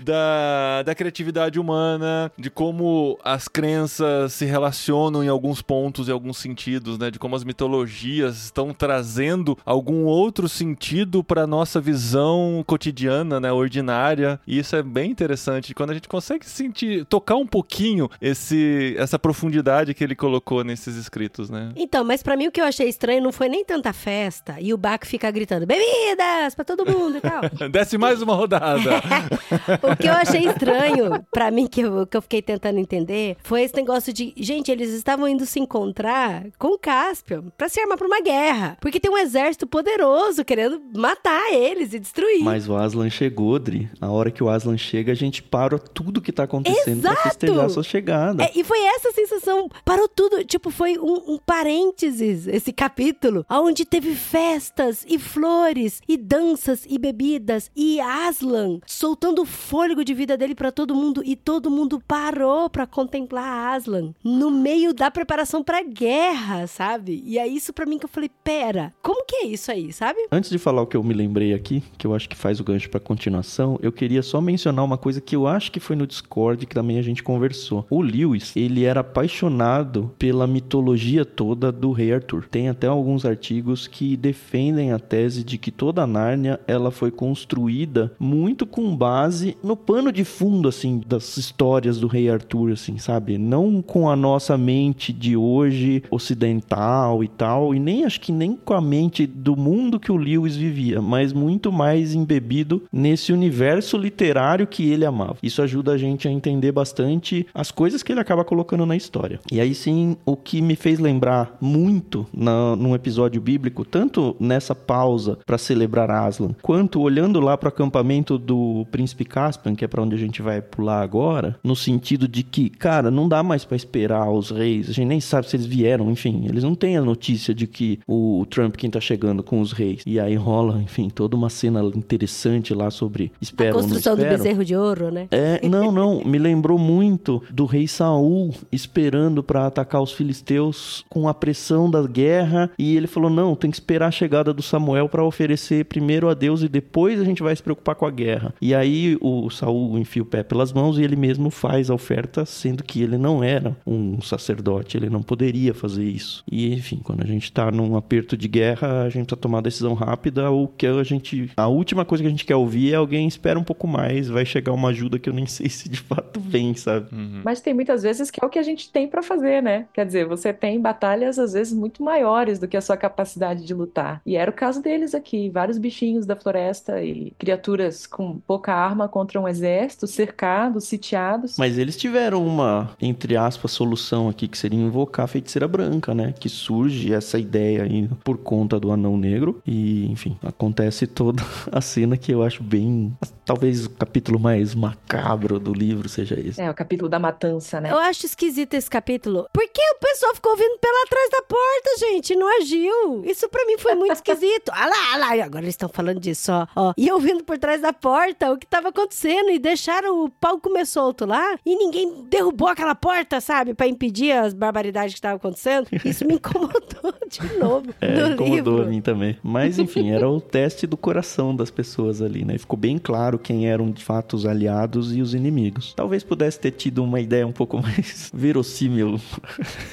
da, da criatividade humana, de como as crenças se relacionam em alguns pontos e alguns sentidos, né? De como as mitologias estão trazendo algum outro sentido para nossa visão cotidiana, né? Ordinária. E isso é bem interessante. Quando a gente consegue sentir, tocar um pouquinho esse, essa profundidade que ele colocou nesses escritos, né? Então, mas pra mim o que eu achei estranho não foi nem tanta festa e o Baco fica gritando bebidas pra todo mundo e tal. Desce mais uma rodada. o que eu achei estranho pra mim, que eu, que eu fiquei tentando entender, foi esse negócio de, gente, eles estavam indo se encontrar com o Caspian pra se armar pra uma guerra. Porque tem um exército poderoso querendo matar eles e destruir. Mas o Aslan chegou, Dri. A hora que o Aslan chega, a gente para tudo que tá acontecendo Exato! pra festejar a sua chegada. É, e foi essa sensação, parou tudo, tipo, foi um, um parênteses esse capítulo, onde teve festas e flores e danças e bebidas e Aslan soltando o fôlego de vida dele pra todo mundo e todo mundo parou pra contemplar Aslan no meio da preparação pra guerra, sabe? E é isso pra mim que eu falei, pera, como que é isso aí, sabe? Antes de falar o que eu me lembrei aqui, que eu acho que faz o gancho pra continuação, eu queria só mencionar uma coisa que eu acho que foi no Discord que também a gente conversou. O Lewis, ele era apaixonado pela mitologia toda do Rei Arthur. Tem até alguns artigos que defendem a tese de que toda a Nárnia ela foi construída muito com base no pano de fundo assim das histórias do Rei Arthur, assim, sabe? Não com a nossa mente de hoje ocidental e tal, e nem acho que nem com a mente do mundo que o Lewis vivia, mas muito mais embebido nesse universo literário que ele amava. Isso ajuda a gente a entender bastante as coisas que ele acaba colocando na história. E aí sim, o que me fez lembrar muito na, num episódio bíblico, tanto nessa pausa para celebrar Aslan, quanto olhando lá para o acampamento do príncipe Caspian, que é para onde gente vai pular agora, no sentido de que, cara, não dá mais para esperar os reis, a gente nem sabe se eles vieram, enfim, eles não têm a notícia de que o Trump quem tá chegando com os reis. E aí rola, enfim, toda uma cena interessante lá sobre A esperam não construção do bezerro de ouro, né? É, não, não, me lembrou muito do rei Saul esperando pra atacar os filisteus com a pressão da guerra e ele falou: "Não, tem que esperar a chegada do Samuel pra oferecer primeiro a Deus e depois a gente vai se preocupar com a guerra". E aí o Saul enfia o pé pelas mãos e ele mesmo faz a oferta, sendo que ele não era um sacerdote, ele não poderia fazer isso. E enfim, quando a gente tá num aperto de guerra, a gente precisa tomar decisão rápida, ou que a gente a última coisa que a gente quer ouvir é alguém espera um pouco mais, vai chegar uma ajuda que eu nem sei se de fato vem, sabe? Mas tem muitas vezes que é o que a gente tem pra fazer, né? Quer dizer, você tem batalhas às vezes muito maiores do que a sua capacidade de lutar. E era o caso deles aqui, vários bichinhos da floresta e criaturas com pouca arma contra um exército, cercados, sitiados. Mas eles tiveram uma, entre aspas, solução aqui que seria invocar a feiticeira branca, né? Que surge essa ideia aí por conta do anão negro. E, enfim, acontece toda a cena que eu acho bem. Talvez o capítulo mais macabro do livro seja esse. É, o capítulo da matança, né? Eu acho esquisito esse capítulo. Porque o pessoal ficou vindo pela trás da porta, gente, não agiu. Isso pra mim foi muito esquisito. Ah lá, ah lá, agora eles estão falando disso, ó, ó. E eu vindo por trás da porta o que tava acontecendo e deixaram o pau comer solto lá e ninguém derrubou aquela porta, sabe, Pra impedir as barbaridades que estavam acontecendo. Isso me incomodou de novo É, no incomodou livro. a mim também. Mas, enfim, era o teste do coração das pessoas ali, né? Ficou bem claro quem eram de fato os aliados e os inimigos. Talvez pudesse ter tido uma ideia um pouco mais verossímil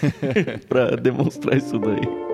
pra demonstrar isso daí.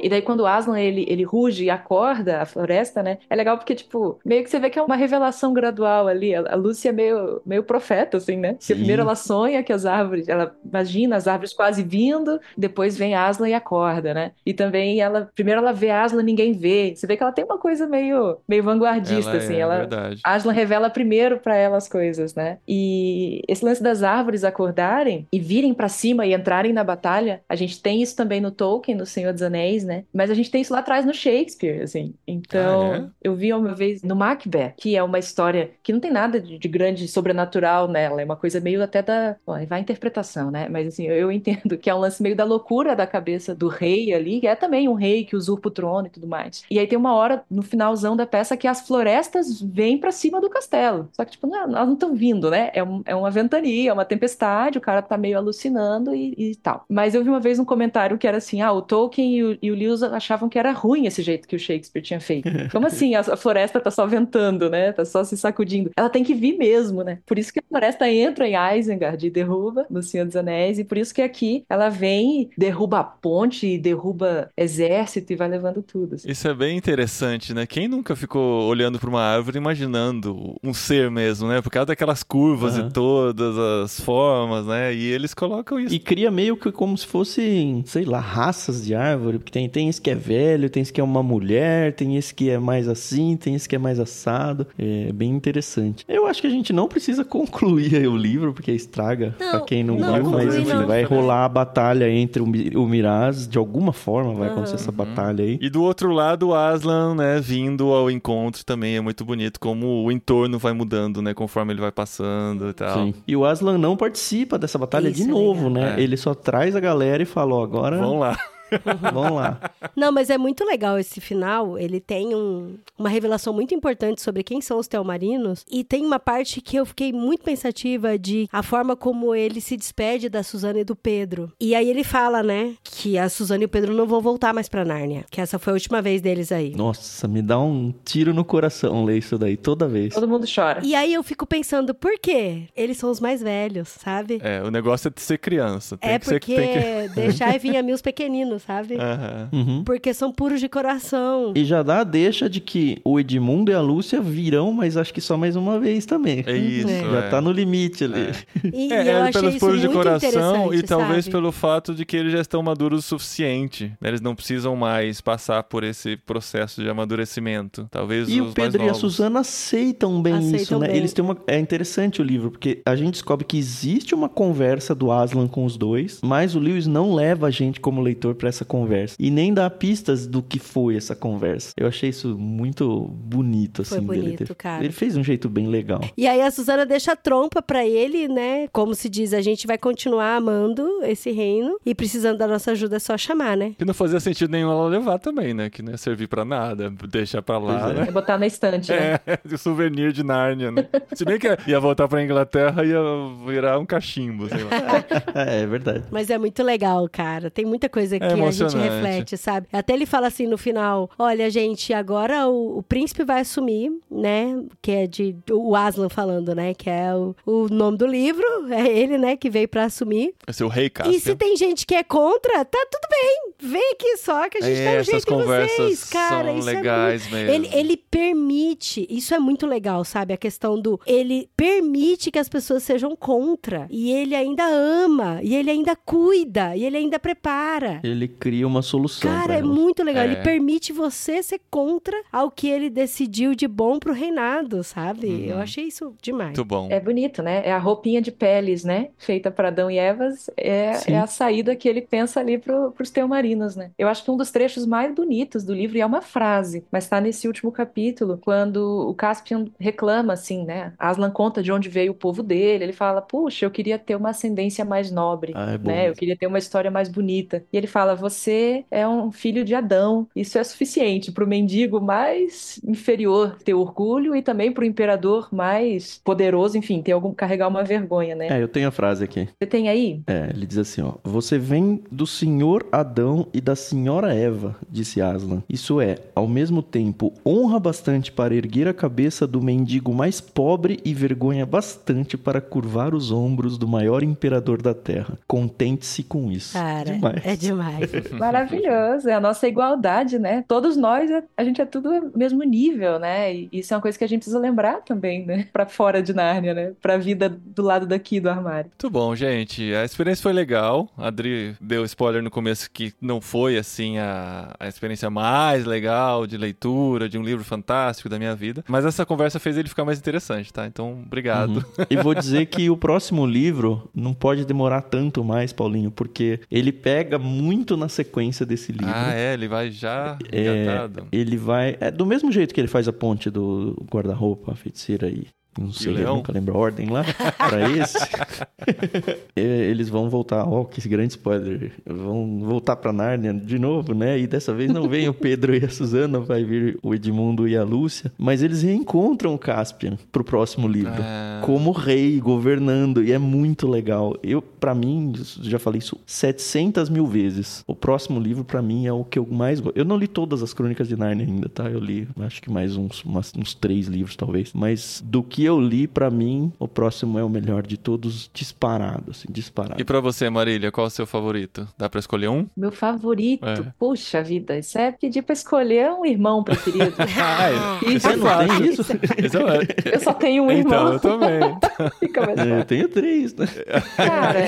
E daí quando o Aslan ele, ele ruge e acorda a floresta, né? É legal porque, tipo, meio que você vê que é uma revelação gradual ali. A, a Lúcia é meio, meio profeta, assim, né? Porque primeiro ela sonha que as árvores, ela imagina as árvores quase vindo, depois vem Aslan e acorda, né? E também ela, primeiro ela vê Aslan, ninguém vê. Você vê que ela tem uma coisa meio, meio vanguardista, Ela assim. é, ela, verdade. Aslan revela primeiro pra ela as coisas, né? E esse lance das árvores acordarem e virem pra cima e entrarem na batalha, a gente tem isso também no Tolkien, no Senhor dos Anéis, né? Mas a gente tem isso lá atrás no Shakespeare, assim. Então, Ah, é? eu vi uma vez no Macbeth, que é uma história que não tem nada de, de grande sobrenatural nela, é uma coisa meio até da. Bom, vai a interpretação, né? Mas assim, eu, entendo que é um lance meio da loucura da cabeça do rei ali, que é também um rei que usurpa o trono e tudo mais. E aí tem uma hora no finalzão da peça que as florestas vêm pra cima do castelo. Só que, tipo, não, elas não estão vindo, né? É, um- é uma ventania, é uma tempestade, o cara tá meio alucinando e, e tal. Mas eu vi uma vez um comentário que era assim: ah, o Tolkien e o, e o Lewis achavam que era ruim esse jeito que o Shakespeare tinha feito. Como assim? A, floresta tá só ventando, né? Tá só se sacudindo. Ela tem que vir mesmo, né? Por isso que a floresta entra em Isengard e derruba no Senhor dos Anéis, e por isso que aqui ela vem, e derruba a ponte, derruba exército e vai levando tudo. assim. Isso é bem interessante, né? Quem nunca ficou olhando para uma árvore imaginando um ser mesmo, né? Por causa daquelas curvas Aham. e todas as formas, né? E eles colocam isso. E cria meio que como se fossem, sei lá, raças de árvore, porque tem tem, tem esse que é velho, tem esse que é uma mulher, tem esse que é mais assim, tem esse que é mais assado. É bem interessante. Eu acho que a gente não precisa concluir aí o livro, porque estraga Não, pra quem não, não, viu, mas enfim, não. vai rolar a batalha entre o, Mi- o Miraz, de alguma forma vai acontecer essa batalha aí. E do outro lado, o Aslan, né, vindo ao encontro também é muito bonito, como o entorno vai mudando, né, conforme ele vai passando e tal. Sim. E o Aslan não participa dessa batalha Isso de é novo, legal. né? É. Ele só traz a galera e fala, ó, agora Vamos lá. vamos lá. Não, mas é muito legal esse final. Ele tem um- uma revelação muito importante sobre quem são os Telmarinos. E tem uma parte que eu fiquei muito pensativa de a forma como ele se despede da Suzana e do Pedro. E aí ele fala, né, que a Suzana e o Pedro não vão voltar mais pra Nárnia. Que essa foi a última vez deles aí. Nossa, me dá um tiro no coração ler isso daí toda vez. Todo mundo chora. E aí eu fico pensando, por quê? Eles são os mais velhos, sabe? É, o negócio é de ser criança. Tem É que ser, porque tem que... deixar e vir a mim os pequeninos, sabe? Uhum. Porque são puros de coração. E já dá a deixa de que o Edmundo e a Lúcia virão, mas acho que só mais uma vez também. É isso. É. Já é. tá no limite ali. E, É, e eu é achei pelos isso puros de muito coração e talvez sabe? pelo fato de que eles já estão maduros o suficiente. né? Eles não precisam mais passar por esse processo de amadurecimento. Talvez E os o Pedro e a. Suzana aceitam bem Aceitam isso, né? bem. Eles têm uma. É interessante o livro, porque a gente descobre que existe uma conversa do Aslan com os dois, mas o Lewis não leva a gente como leitor essa conversa. E nem dá pistas do que foi essa conversa. Eu achei isso muito bonito, assim. Foi dele bonito, ter- cara. Ele fez de um jeito bem legal. E aí a Suzana deixa a trompa pra ele, né? Como se diz, a gente vai continuar amando esse reino e precisando da nossa ajuda é só chamar, né? Que não fazia sentido nenhum ela levar também, né? Que não ia servir pra nada. Deixar pra lá, é. né? É botar na estante, né? É, souvenir de Nárnia, né? Se bem que ia voltar pra Inglaterra ia virar um cachimbo, sei lá. É, é verdade. Mas é muito legal, cara. Tem muita coisa que a gente reflete, sabe? Até ele fala assim no final: olha, gente, agora o, o príncipe vai assumir, né? Que é de. O Aslan falando, né? Que é o, o nome do livro. É ele, né? Que veio pra assumir. Esse é o rei E Cássio. se tem gente que é contra, tá tudo bem. Vem aqui só que a gente É, um essas jeito conversas vocês, cara. são isso é legais muito- mesmo. Ele, ele permite, isso é muito legal, sabe? A questão do. Ele permite que as pessoas sejam contra. E ele ainda ama, e ele ainda cuida, e ele ainda prepara. Ele cria uma solução. Cara, é muito legal. É. Ele permite você ser contra ao que ele decidiu de bom pro reinado, sabe? Uhum. Eu achei isso demais. Muito bom. É bonito, né? É a roupinha de peles, né? Feita para Adão e Evas. É, Sim. é a saída que ele pensa ali pro, pros teomarinos, né? Eu acho que um dos trechos mais bonitos do livro, e é uma frase, mas tá nesse último capítulo, quando o Caspian reclama, assim, né? Aslan conta de onde veio o povo dele. Ele fala, puxa, eu queria ter uma ascendência mais nobre, Ah, é né? Eu queria ter uma história mais bonita. E ele fala, você é um filho de Adão. Isso é suficiente pro mendigo mais inferior ter orgulho e também pro imperador mais poderoso, enfim, ter algum carregar uma vergonha, né? É, eu tenho a frase aqui. Você tem aí? É, ele diz assim, ó. Você vem do senhor Adão e da senhora Eva, disse Aslan. Isso é, ao mesmo tempo, honra bastante para erguer a cabeça do mendigo mais pobre e vergonha bastante para curvar os ombros do maior imperador da terra. Contente-se com isso. Cara, Demais. é demais. Maravilhoso, é a nossa igualdade, né? Todos nós, é- a gente é tudo mesmo nível, né? E isso é uma coisa que a gente precisa lembrar também, né? Pra fora de Nárnia, né? Pra vida do lado daqui do armário. Muito bom, gente. A experiência foi legal. A Adri deu spoiler no começo que não foi, assim, a, a experiência mais legal de leitura, de um livro fantástico da minha vida. Mas essa conversa fez ele ficar mais interessante, tá? Então, obrigado. Uhum. E vou dizer que o próximo livro não pode demorar tanto mais, Paulinho, porque ele pega muito na sequência desse livro. Ah, é? Ele vai já É, engatado. ele vai. É do mesmo jeito que ele faz a ponte do guarda-roupa, a feiticeira e. Não sei, nunca lembro a ordem lá. pra esse. É, Eles vão voltar. Ó, que grande spoiler. Vão voltar pra Nárnia de novo, né? E dessa vez não vem o Pedro e a Suzana, vai vir o Edmundo e a Lúcia. Mas eles reencontram o Caspian pro próximo livro. Ah. Como rei, governando. E é muito legal. Eu, para mim, já falei isso 700 mil vezes. O próximo livro, pra mim, é o que eu mais gosto. Eu não li todas as Crônicas de Narnia ainda, tá? Eu li, acho que mais uns, umas- uns três livros, talvez. Mas do que eu li, pra mim, o próximo é o melhor de todos, disparado, assim, disparado. E pra você, Marília, qual é o seu favorito? Dá pra escolher um? Meu favorito, É. puxa vida, isso é pedir pra escolher um irmão preferido. Ah, Você é não fácil. tem isso? Isso é... Eu só tenho um Então, irmão. eu também. Fica mais É, eu fácil. tenho três, né? Cara,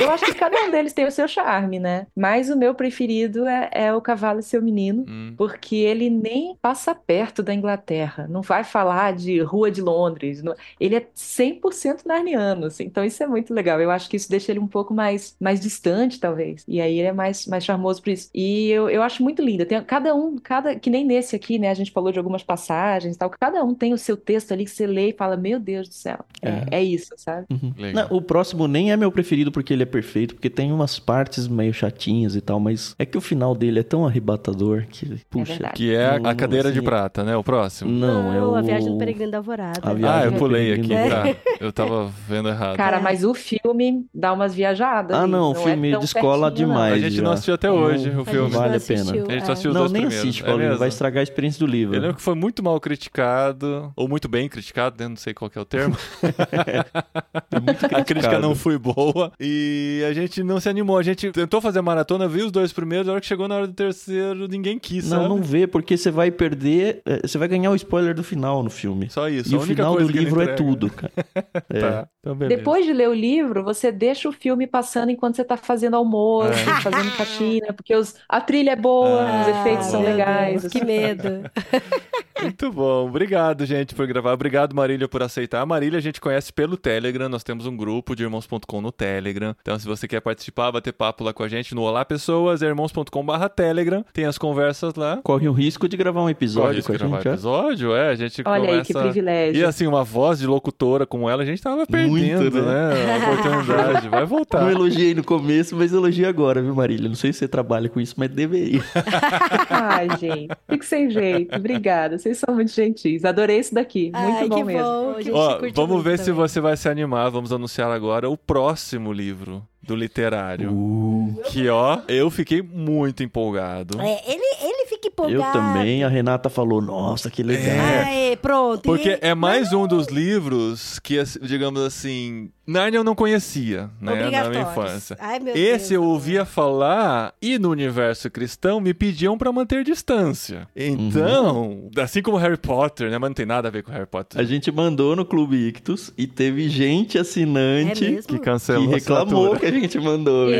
eu acho que cada um deles tem o seu charme, né? Mas o meu preferido é, é o Cavalo e seu Menino. Hum. Porque ele nem passa perto da Inglaterra, não vai falar de Rua de Londres, não- ele é 100% narniano, assim, então isso é muito legal. Eu acho que isso deixa ele um pouco mais, mais distante, talvez, e aí ele é mais, mais charmoso por isso. E eu, eu acho muito lindo, tem, cada um, cada, que nem nesse aqui, né, a gente falou de algumas passagens e tal, cada um tem o seu texto ali que você lê e fala, meu Deus do céu, é, é isso, sabe? Uhum. Não, o próximo nem é meu preferido porque ele é perfeito, porque tem umas partes meio chatinhas e tal, mas é que o final dele é tão arrebatador que, puxa. verdade. Que é a Não, cadeira de assim, prata, né? O próximo. Não, é o... a Viagem do Peregrino da Alvorada. A Ah, Viagem eu do pulei aqui, Peregrino. tá. Eu tava vendo errado. Cara, mas o filme dá umas viajadas. Ah, não, o é filme tão descola pertinho, não. demais. a gente não assistiu até hoje Não o filme. vale a pena. A gente só é. assistiu os Não, dois nem primeiros. assiste, É Paulinho, mesmo? vai estragar a experiência do livro. Eu lembro que foi muito mal criticado, ou muito bem criticado, né? não sei qual que é o termo. a crítica não foi boa e a gente não se animou. A gente tentou fazer a maratona, viu os dois primeiros, a hora que chegou na hora do terceiro, ninguém quis, Não, sabe? não vê, porque você vai perder. é, Você vai ganhar o spoiler do final no filme. Só isso. E a o única final do coisa que livro é entrega. tudo, cara. É. Tá, então. Depois de ler o livro, você deixa o filme passando enquanto você tá fazendo almoço, fazendo faxina, porque os- a trilha é boa, Ah, os efeitos são legais. Deus, que medo. Muito bom. Obrigado, gente, por gravar. Obrigado, Marília, por aceitar. A Marília a gente conhece pelo Telegram. Nós temos um grupo de irmãos.com no Telegram. Então, se você quer participar, bater papo lá com a gente no Olá Pessoas, é irmãos.com.br Telegram. Tem as conversas lá. Corre o risco de gravar um episódio Corre com a gravar gente. ó. episódio, é. A gente Olha aí começa... que privilégio. E assim, uma voz de locutora como ela, a gente tava perdendo, Muito, né? A oportunidade. Vai voltar. Não elogiei no começo, mas elogio agora, viu, Marília? Não sei se você trabalha com isso, mas deveria. Ai, gente, fico sem jeito. Obrigada, vocês são muito gentis. Adorei isso daqui, muito Ai, bom que mesmo. bom. Ó, vamos muito ver se também. você vai se animar. Vamos anunciar agora o próximo livro do literário. Uh. Que, ó, eu fiquei muito empolgado. É, ele, ele fica Eu empolgado. também, a Renata falou, nossa, que legal. Aê, pronto. Porque E- é mais um dos livros que, digamos assim, Narnia eu não conhecia, né, na minha infância. Ai, meu Esse Deus, eu ouvia falar e no universo cristão me pediam pra manter distância. Então, assim como Harry Potter, né, mas não tem nada a ver com Harry Potter. A gente mandou no Clube Ictus e teve gente assinante É? Que que cancelou a reclamou assinatura. que a gente mandou.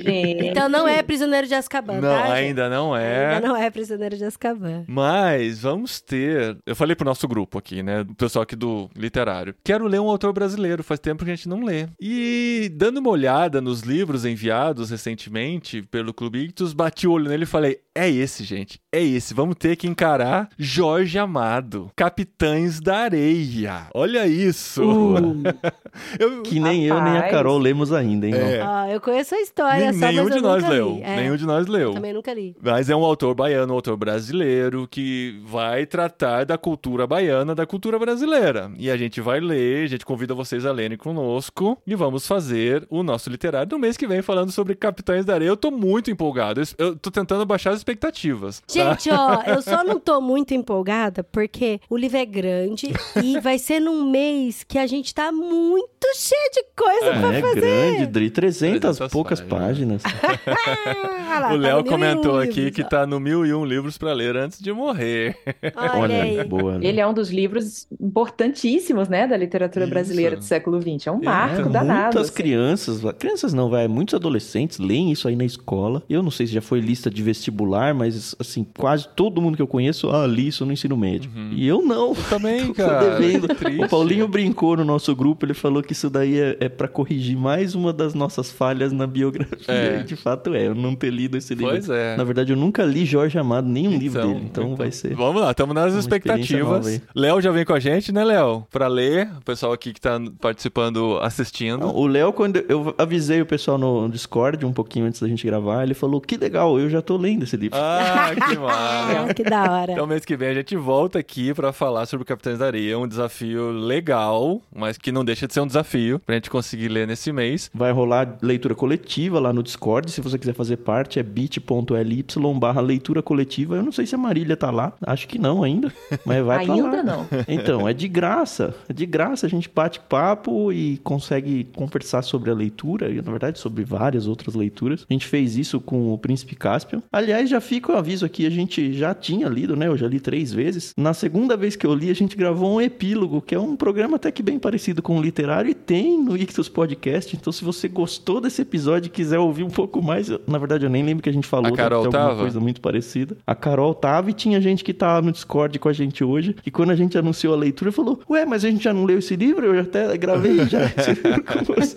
Gente. Então não é prisioneiro de Azkaban, Não, tá, gente? ainda não é. Ainda não é prisioneiro de Azkaban. Mas vamos ter. Eu falei pro nosso grupo aqui, né? Do pessoal aqui do literário. Quero ler um autor brasileiro. Faz tempo que a gente não lê. E dando uma olhada nos livros enviados recentemente pelo Clube Ictus, bati o olho nele e falei: é esse, gente. É esse. Vamos ter que encarar Jorge Amado. Capitães da Areia. Olha isso. Uh, Eu- Que nem eu nem a Rapaz. Carol lemos ainda, hein? É. Ah, eu conheço a história nem- só, nenhum mas de eu nós nunca leu. É, Nenhum de nós leu. Também nunca li. Mas é um autor baiano, um autor brasileiro, que vai tratar da cultura baiana, da cultura brasileira. E a gente vai ler, a gente convida vocês a lerem conosco e vamos fazer o nosso literário no mês que vem falando sobre Capitães da Areia. Eu tô muito empolgado. Eu- tô tentando baixar as expectativas. tá? Gente, ó, eu só não tô muito empolgada porque o livro é grande e vai ser num mês que a gente tá muito cheio de coisa pra É fazer. grande, Dri, 300 300 poucas páginas. páginas. Ah, lá, o tá Léo um comentou aqui livros, que ó. tá no mil e um livros pra ler antes de morrer. Olha, Olha, aí. boa. né? ele é um dos livros importantíssimos, né, da literatura Isso. brasileira do século XX. É um É, marco danado. Muitas assim. crianças, crianças não, vai, muitos adolescentes leem isso aí na escola. Eu não sei se já foi lista de vestibular, mas assim, quase todo mundo que eu conheço, ah, li isso no ensino médio. E eu não. Também, Tô cara. devendo. Que triste. O Paulinho brincou no nosso grupo, ele falou que isso daí é, é para corrigir mais uma das nossas falhas na biografia. É. E de fato é, eu não ter lido esse livro. Pois é. Na verdade, eu nunca li Jorge Amado, nenhum livro dele, então, vai ser. Vamos lá, estamos nas expectativas. Léo já vem com a gente, né, Léo? Pra ler. O pessoal aqui que tá participando, assistindo. Não, O Léo, quando eu avisei o pessoal no Discord um pouquinho antes da gente gravar, ele falou: que legal, eu já tô lendo esse livro. Ah, que maravilha. Que da hora. Então, mês que vem a gente volta aqui pra falar sobre Capitães da Areia. Um desafio legal, mas que não deixa de ser um desafio pra gente conseguir ler nesse mês. Vai rolar leitura coletiva lá no Discord. Se você quiser fazer parte, é bit.ly barra leitura coletiva. Eu não sei se a Marília tá lá. Acho que não ainda. Mas vai pra lá. Ainda não. Então, é de graça. É de graça. A gente bate papo e consegue conversar sobre a leitura. E, na verdade, sobre várias outras leituras. A gente fez isso com o Príncipe Caspian. Aliás, já fica o aviso aqui. A gente já tinha lido, né? Eu já li três vezes. Na segunda vez que eu li, a gente gravou um epílogo, que é um programa até que bem parecido com o literário. Tem no Ictus Podcast. Então, se você gostou desse episódio e quiser ouvir um pouco mais... eu- na verdade, eu nem lembro que a gente falou. A Carol tava? coisa muito parecida. A Carol tava e tinha gente que tava no Discord com a gente hoje. E quando a gente anunciou a leitura, falou: Ué, mas a gente já não leu esse livro? Eu já até gravei já esse livro com você.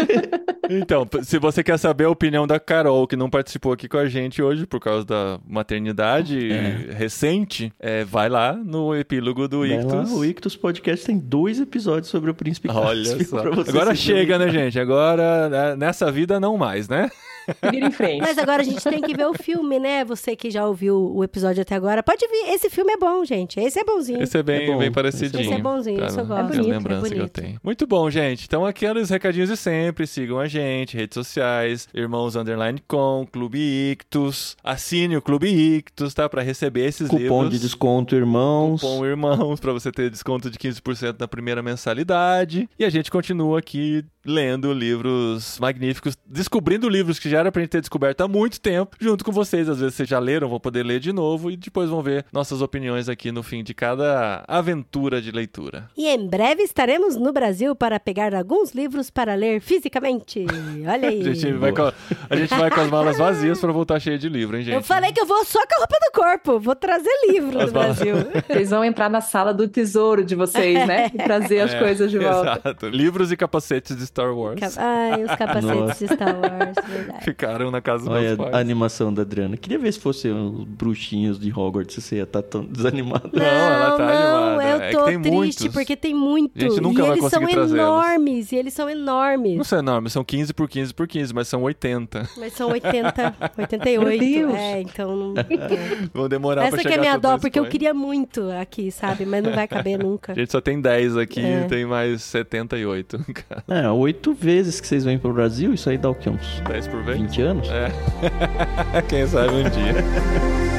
Então, se você quer saber a opinião da Carol, que não participou aqui com a gente hoje por causa da maternidade recente, é, vai lá no epílogo do Vai lá, Ictus. o Ictus Podcast tem dois episódios sobre o Príncipe Olha Caspian só. pra você Agora chega, né, gente? Agora, né, nessa vida, não mais, né? Vira em frente. Mas agora a gente tem que ver o filme, né? Você que já ouviu o episódio até agora, pode vir. Esse filme é bom, gente. Esse é bonzinho. Esse é bem, É bom, bem esse parecidinho. Esse é bonzinho, tá? esse eu É gosto. a bonito, é lembrança que eu bonito. tenho. Muito bom, gente. Então, aqueles recadinhos de sempre. Sigam a gente, redes sociais, Irmãos Underline Com, Clube Ictus. Assine o Clube Ictus, tá? Pra receber esses Cupom livros. de desconto, irmãos. Cupom Irmãos, pra você ter desconto de 15% na primeira mensalidade. E a gente continua aqui lendo livros magníficos, descobrindo livros que já era pra gente ter descoberto há muito tempo, junto com vocês. Às vezes vocês já leram, vão poder ler de novo e depois vão ver nossas opiniões aqui no fim de cada aventura de leitura. E em breve estaremos no Brasil para pegar alguns livros para ler fisicamente. Olha aí. A gente vai com, a gente vai com as malas vazias pra voltar cheia de livro, hein, gente? Eu falei que eu vou só com a roupa do corpo. Vou trazer livro As do balas. Brasil. Vocês vão entrar na sala do tesouro de vocês, né? E trazer as É, coisas de volta. Exato. Livros e capacetes de Star Wars Ai, os capacetes Nossa. de Star Wars, verdade. ficaram na casa dos Olha meus pais. a animação da Adriana. Queria ver se fosse os bruxinhos de Hogwarts, você ia estar tão desanimado. Não, ela tá não, animada. eu É tô tem triste muitos. porque tem muito. A gente nunca e vai eles são enormes, e eles são enormes. Não são enormes, são 15 por 15 por 15, mas são 80. Mas são 80, 88. Meu Deus. É, então não. Vão demorar pra Essa chegar que é minha dó, porque eu queria muito aqui, sabe? Mas não vai caber nunca. A gente só tem 10 aqui É. e tem mais 78. cara. É, oito vezes que vocês vêm pro Brasil, isso aí dá o quê? Uns 10 por vez? 20 anos? É. Quem sabe um dia.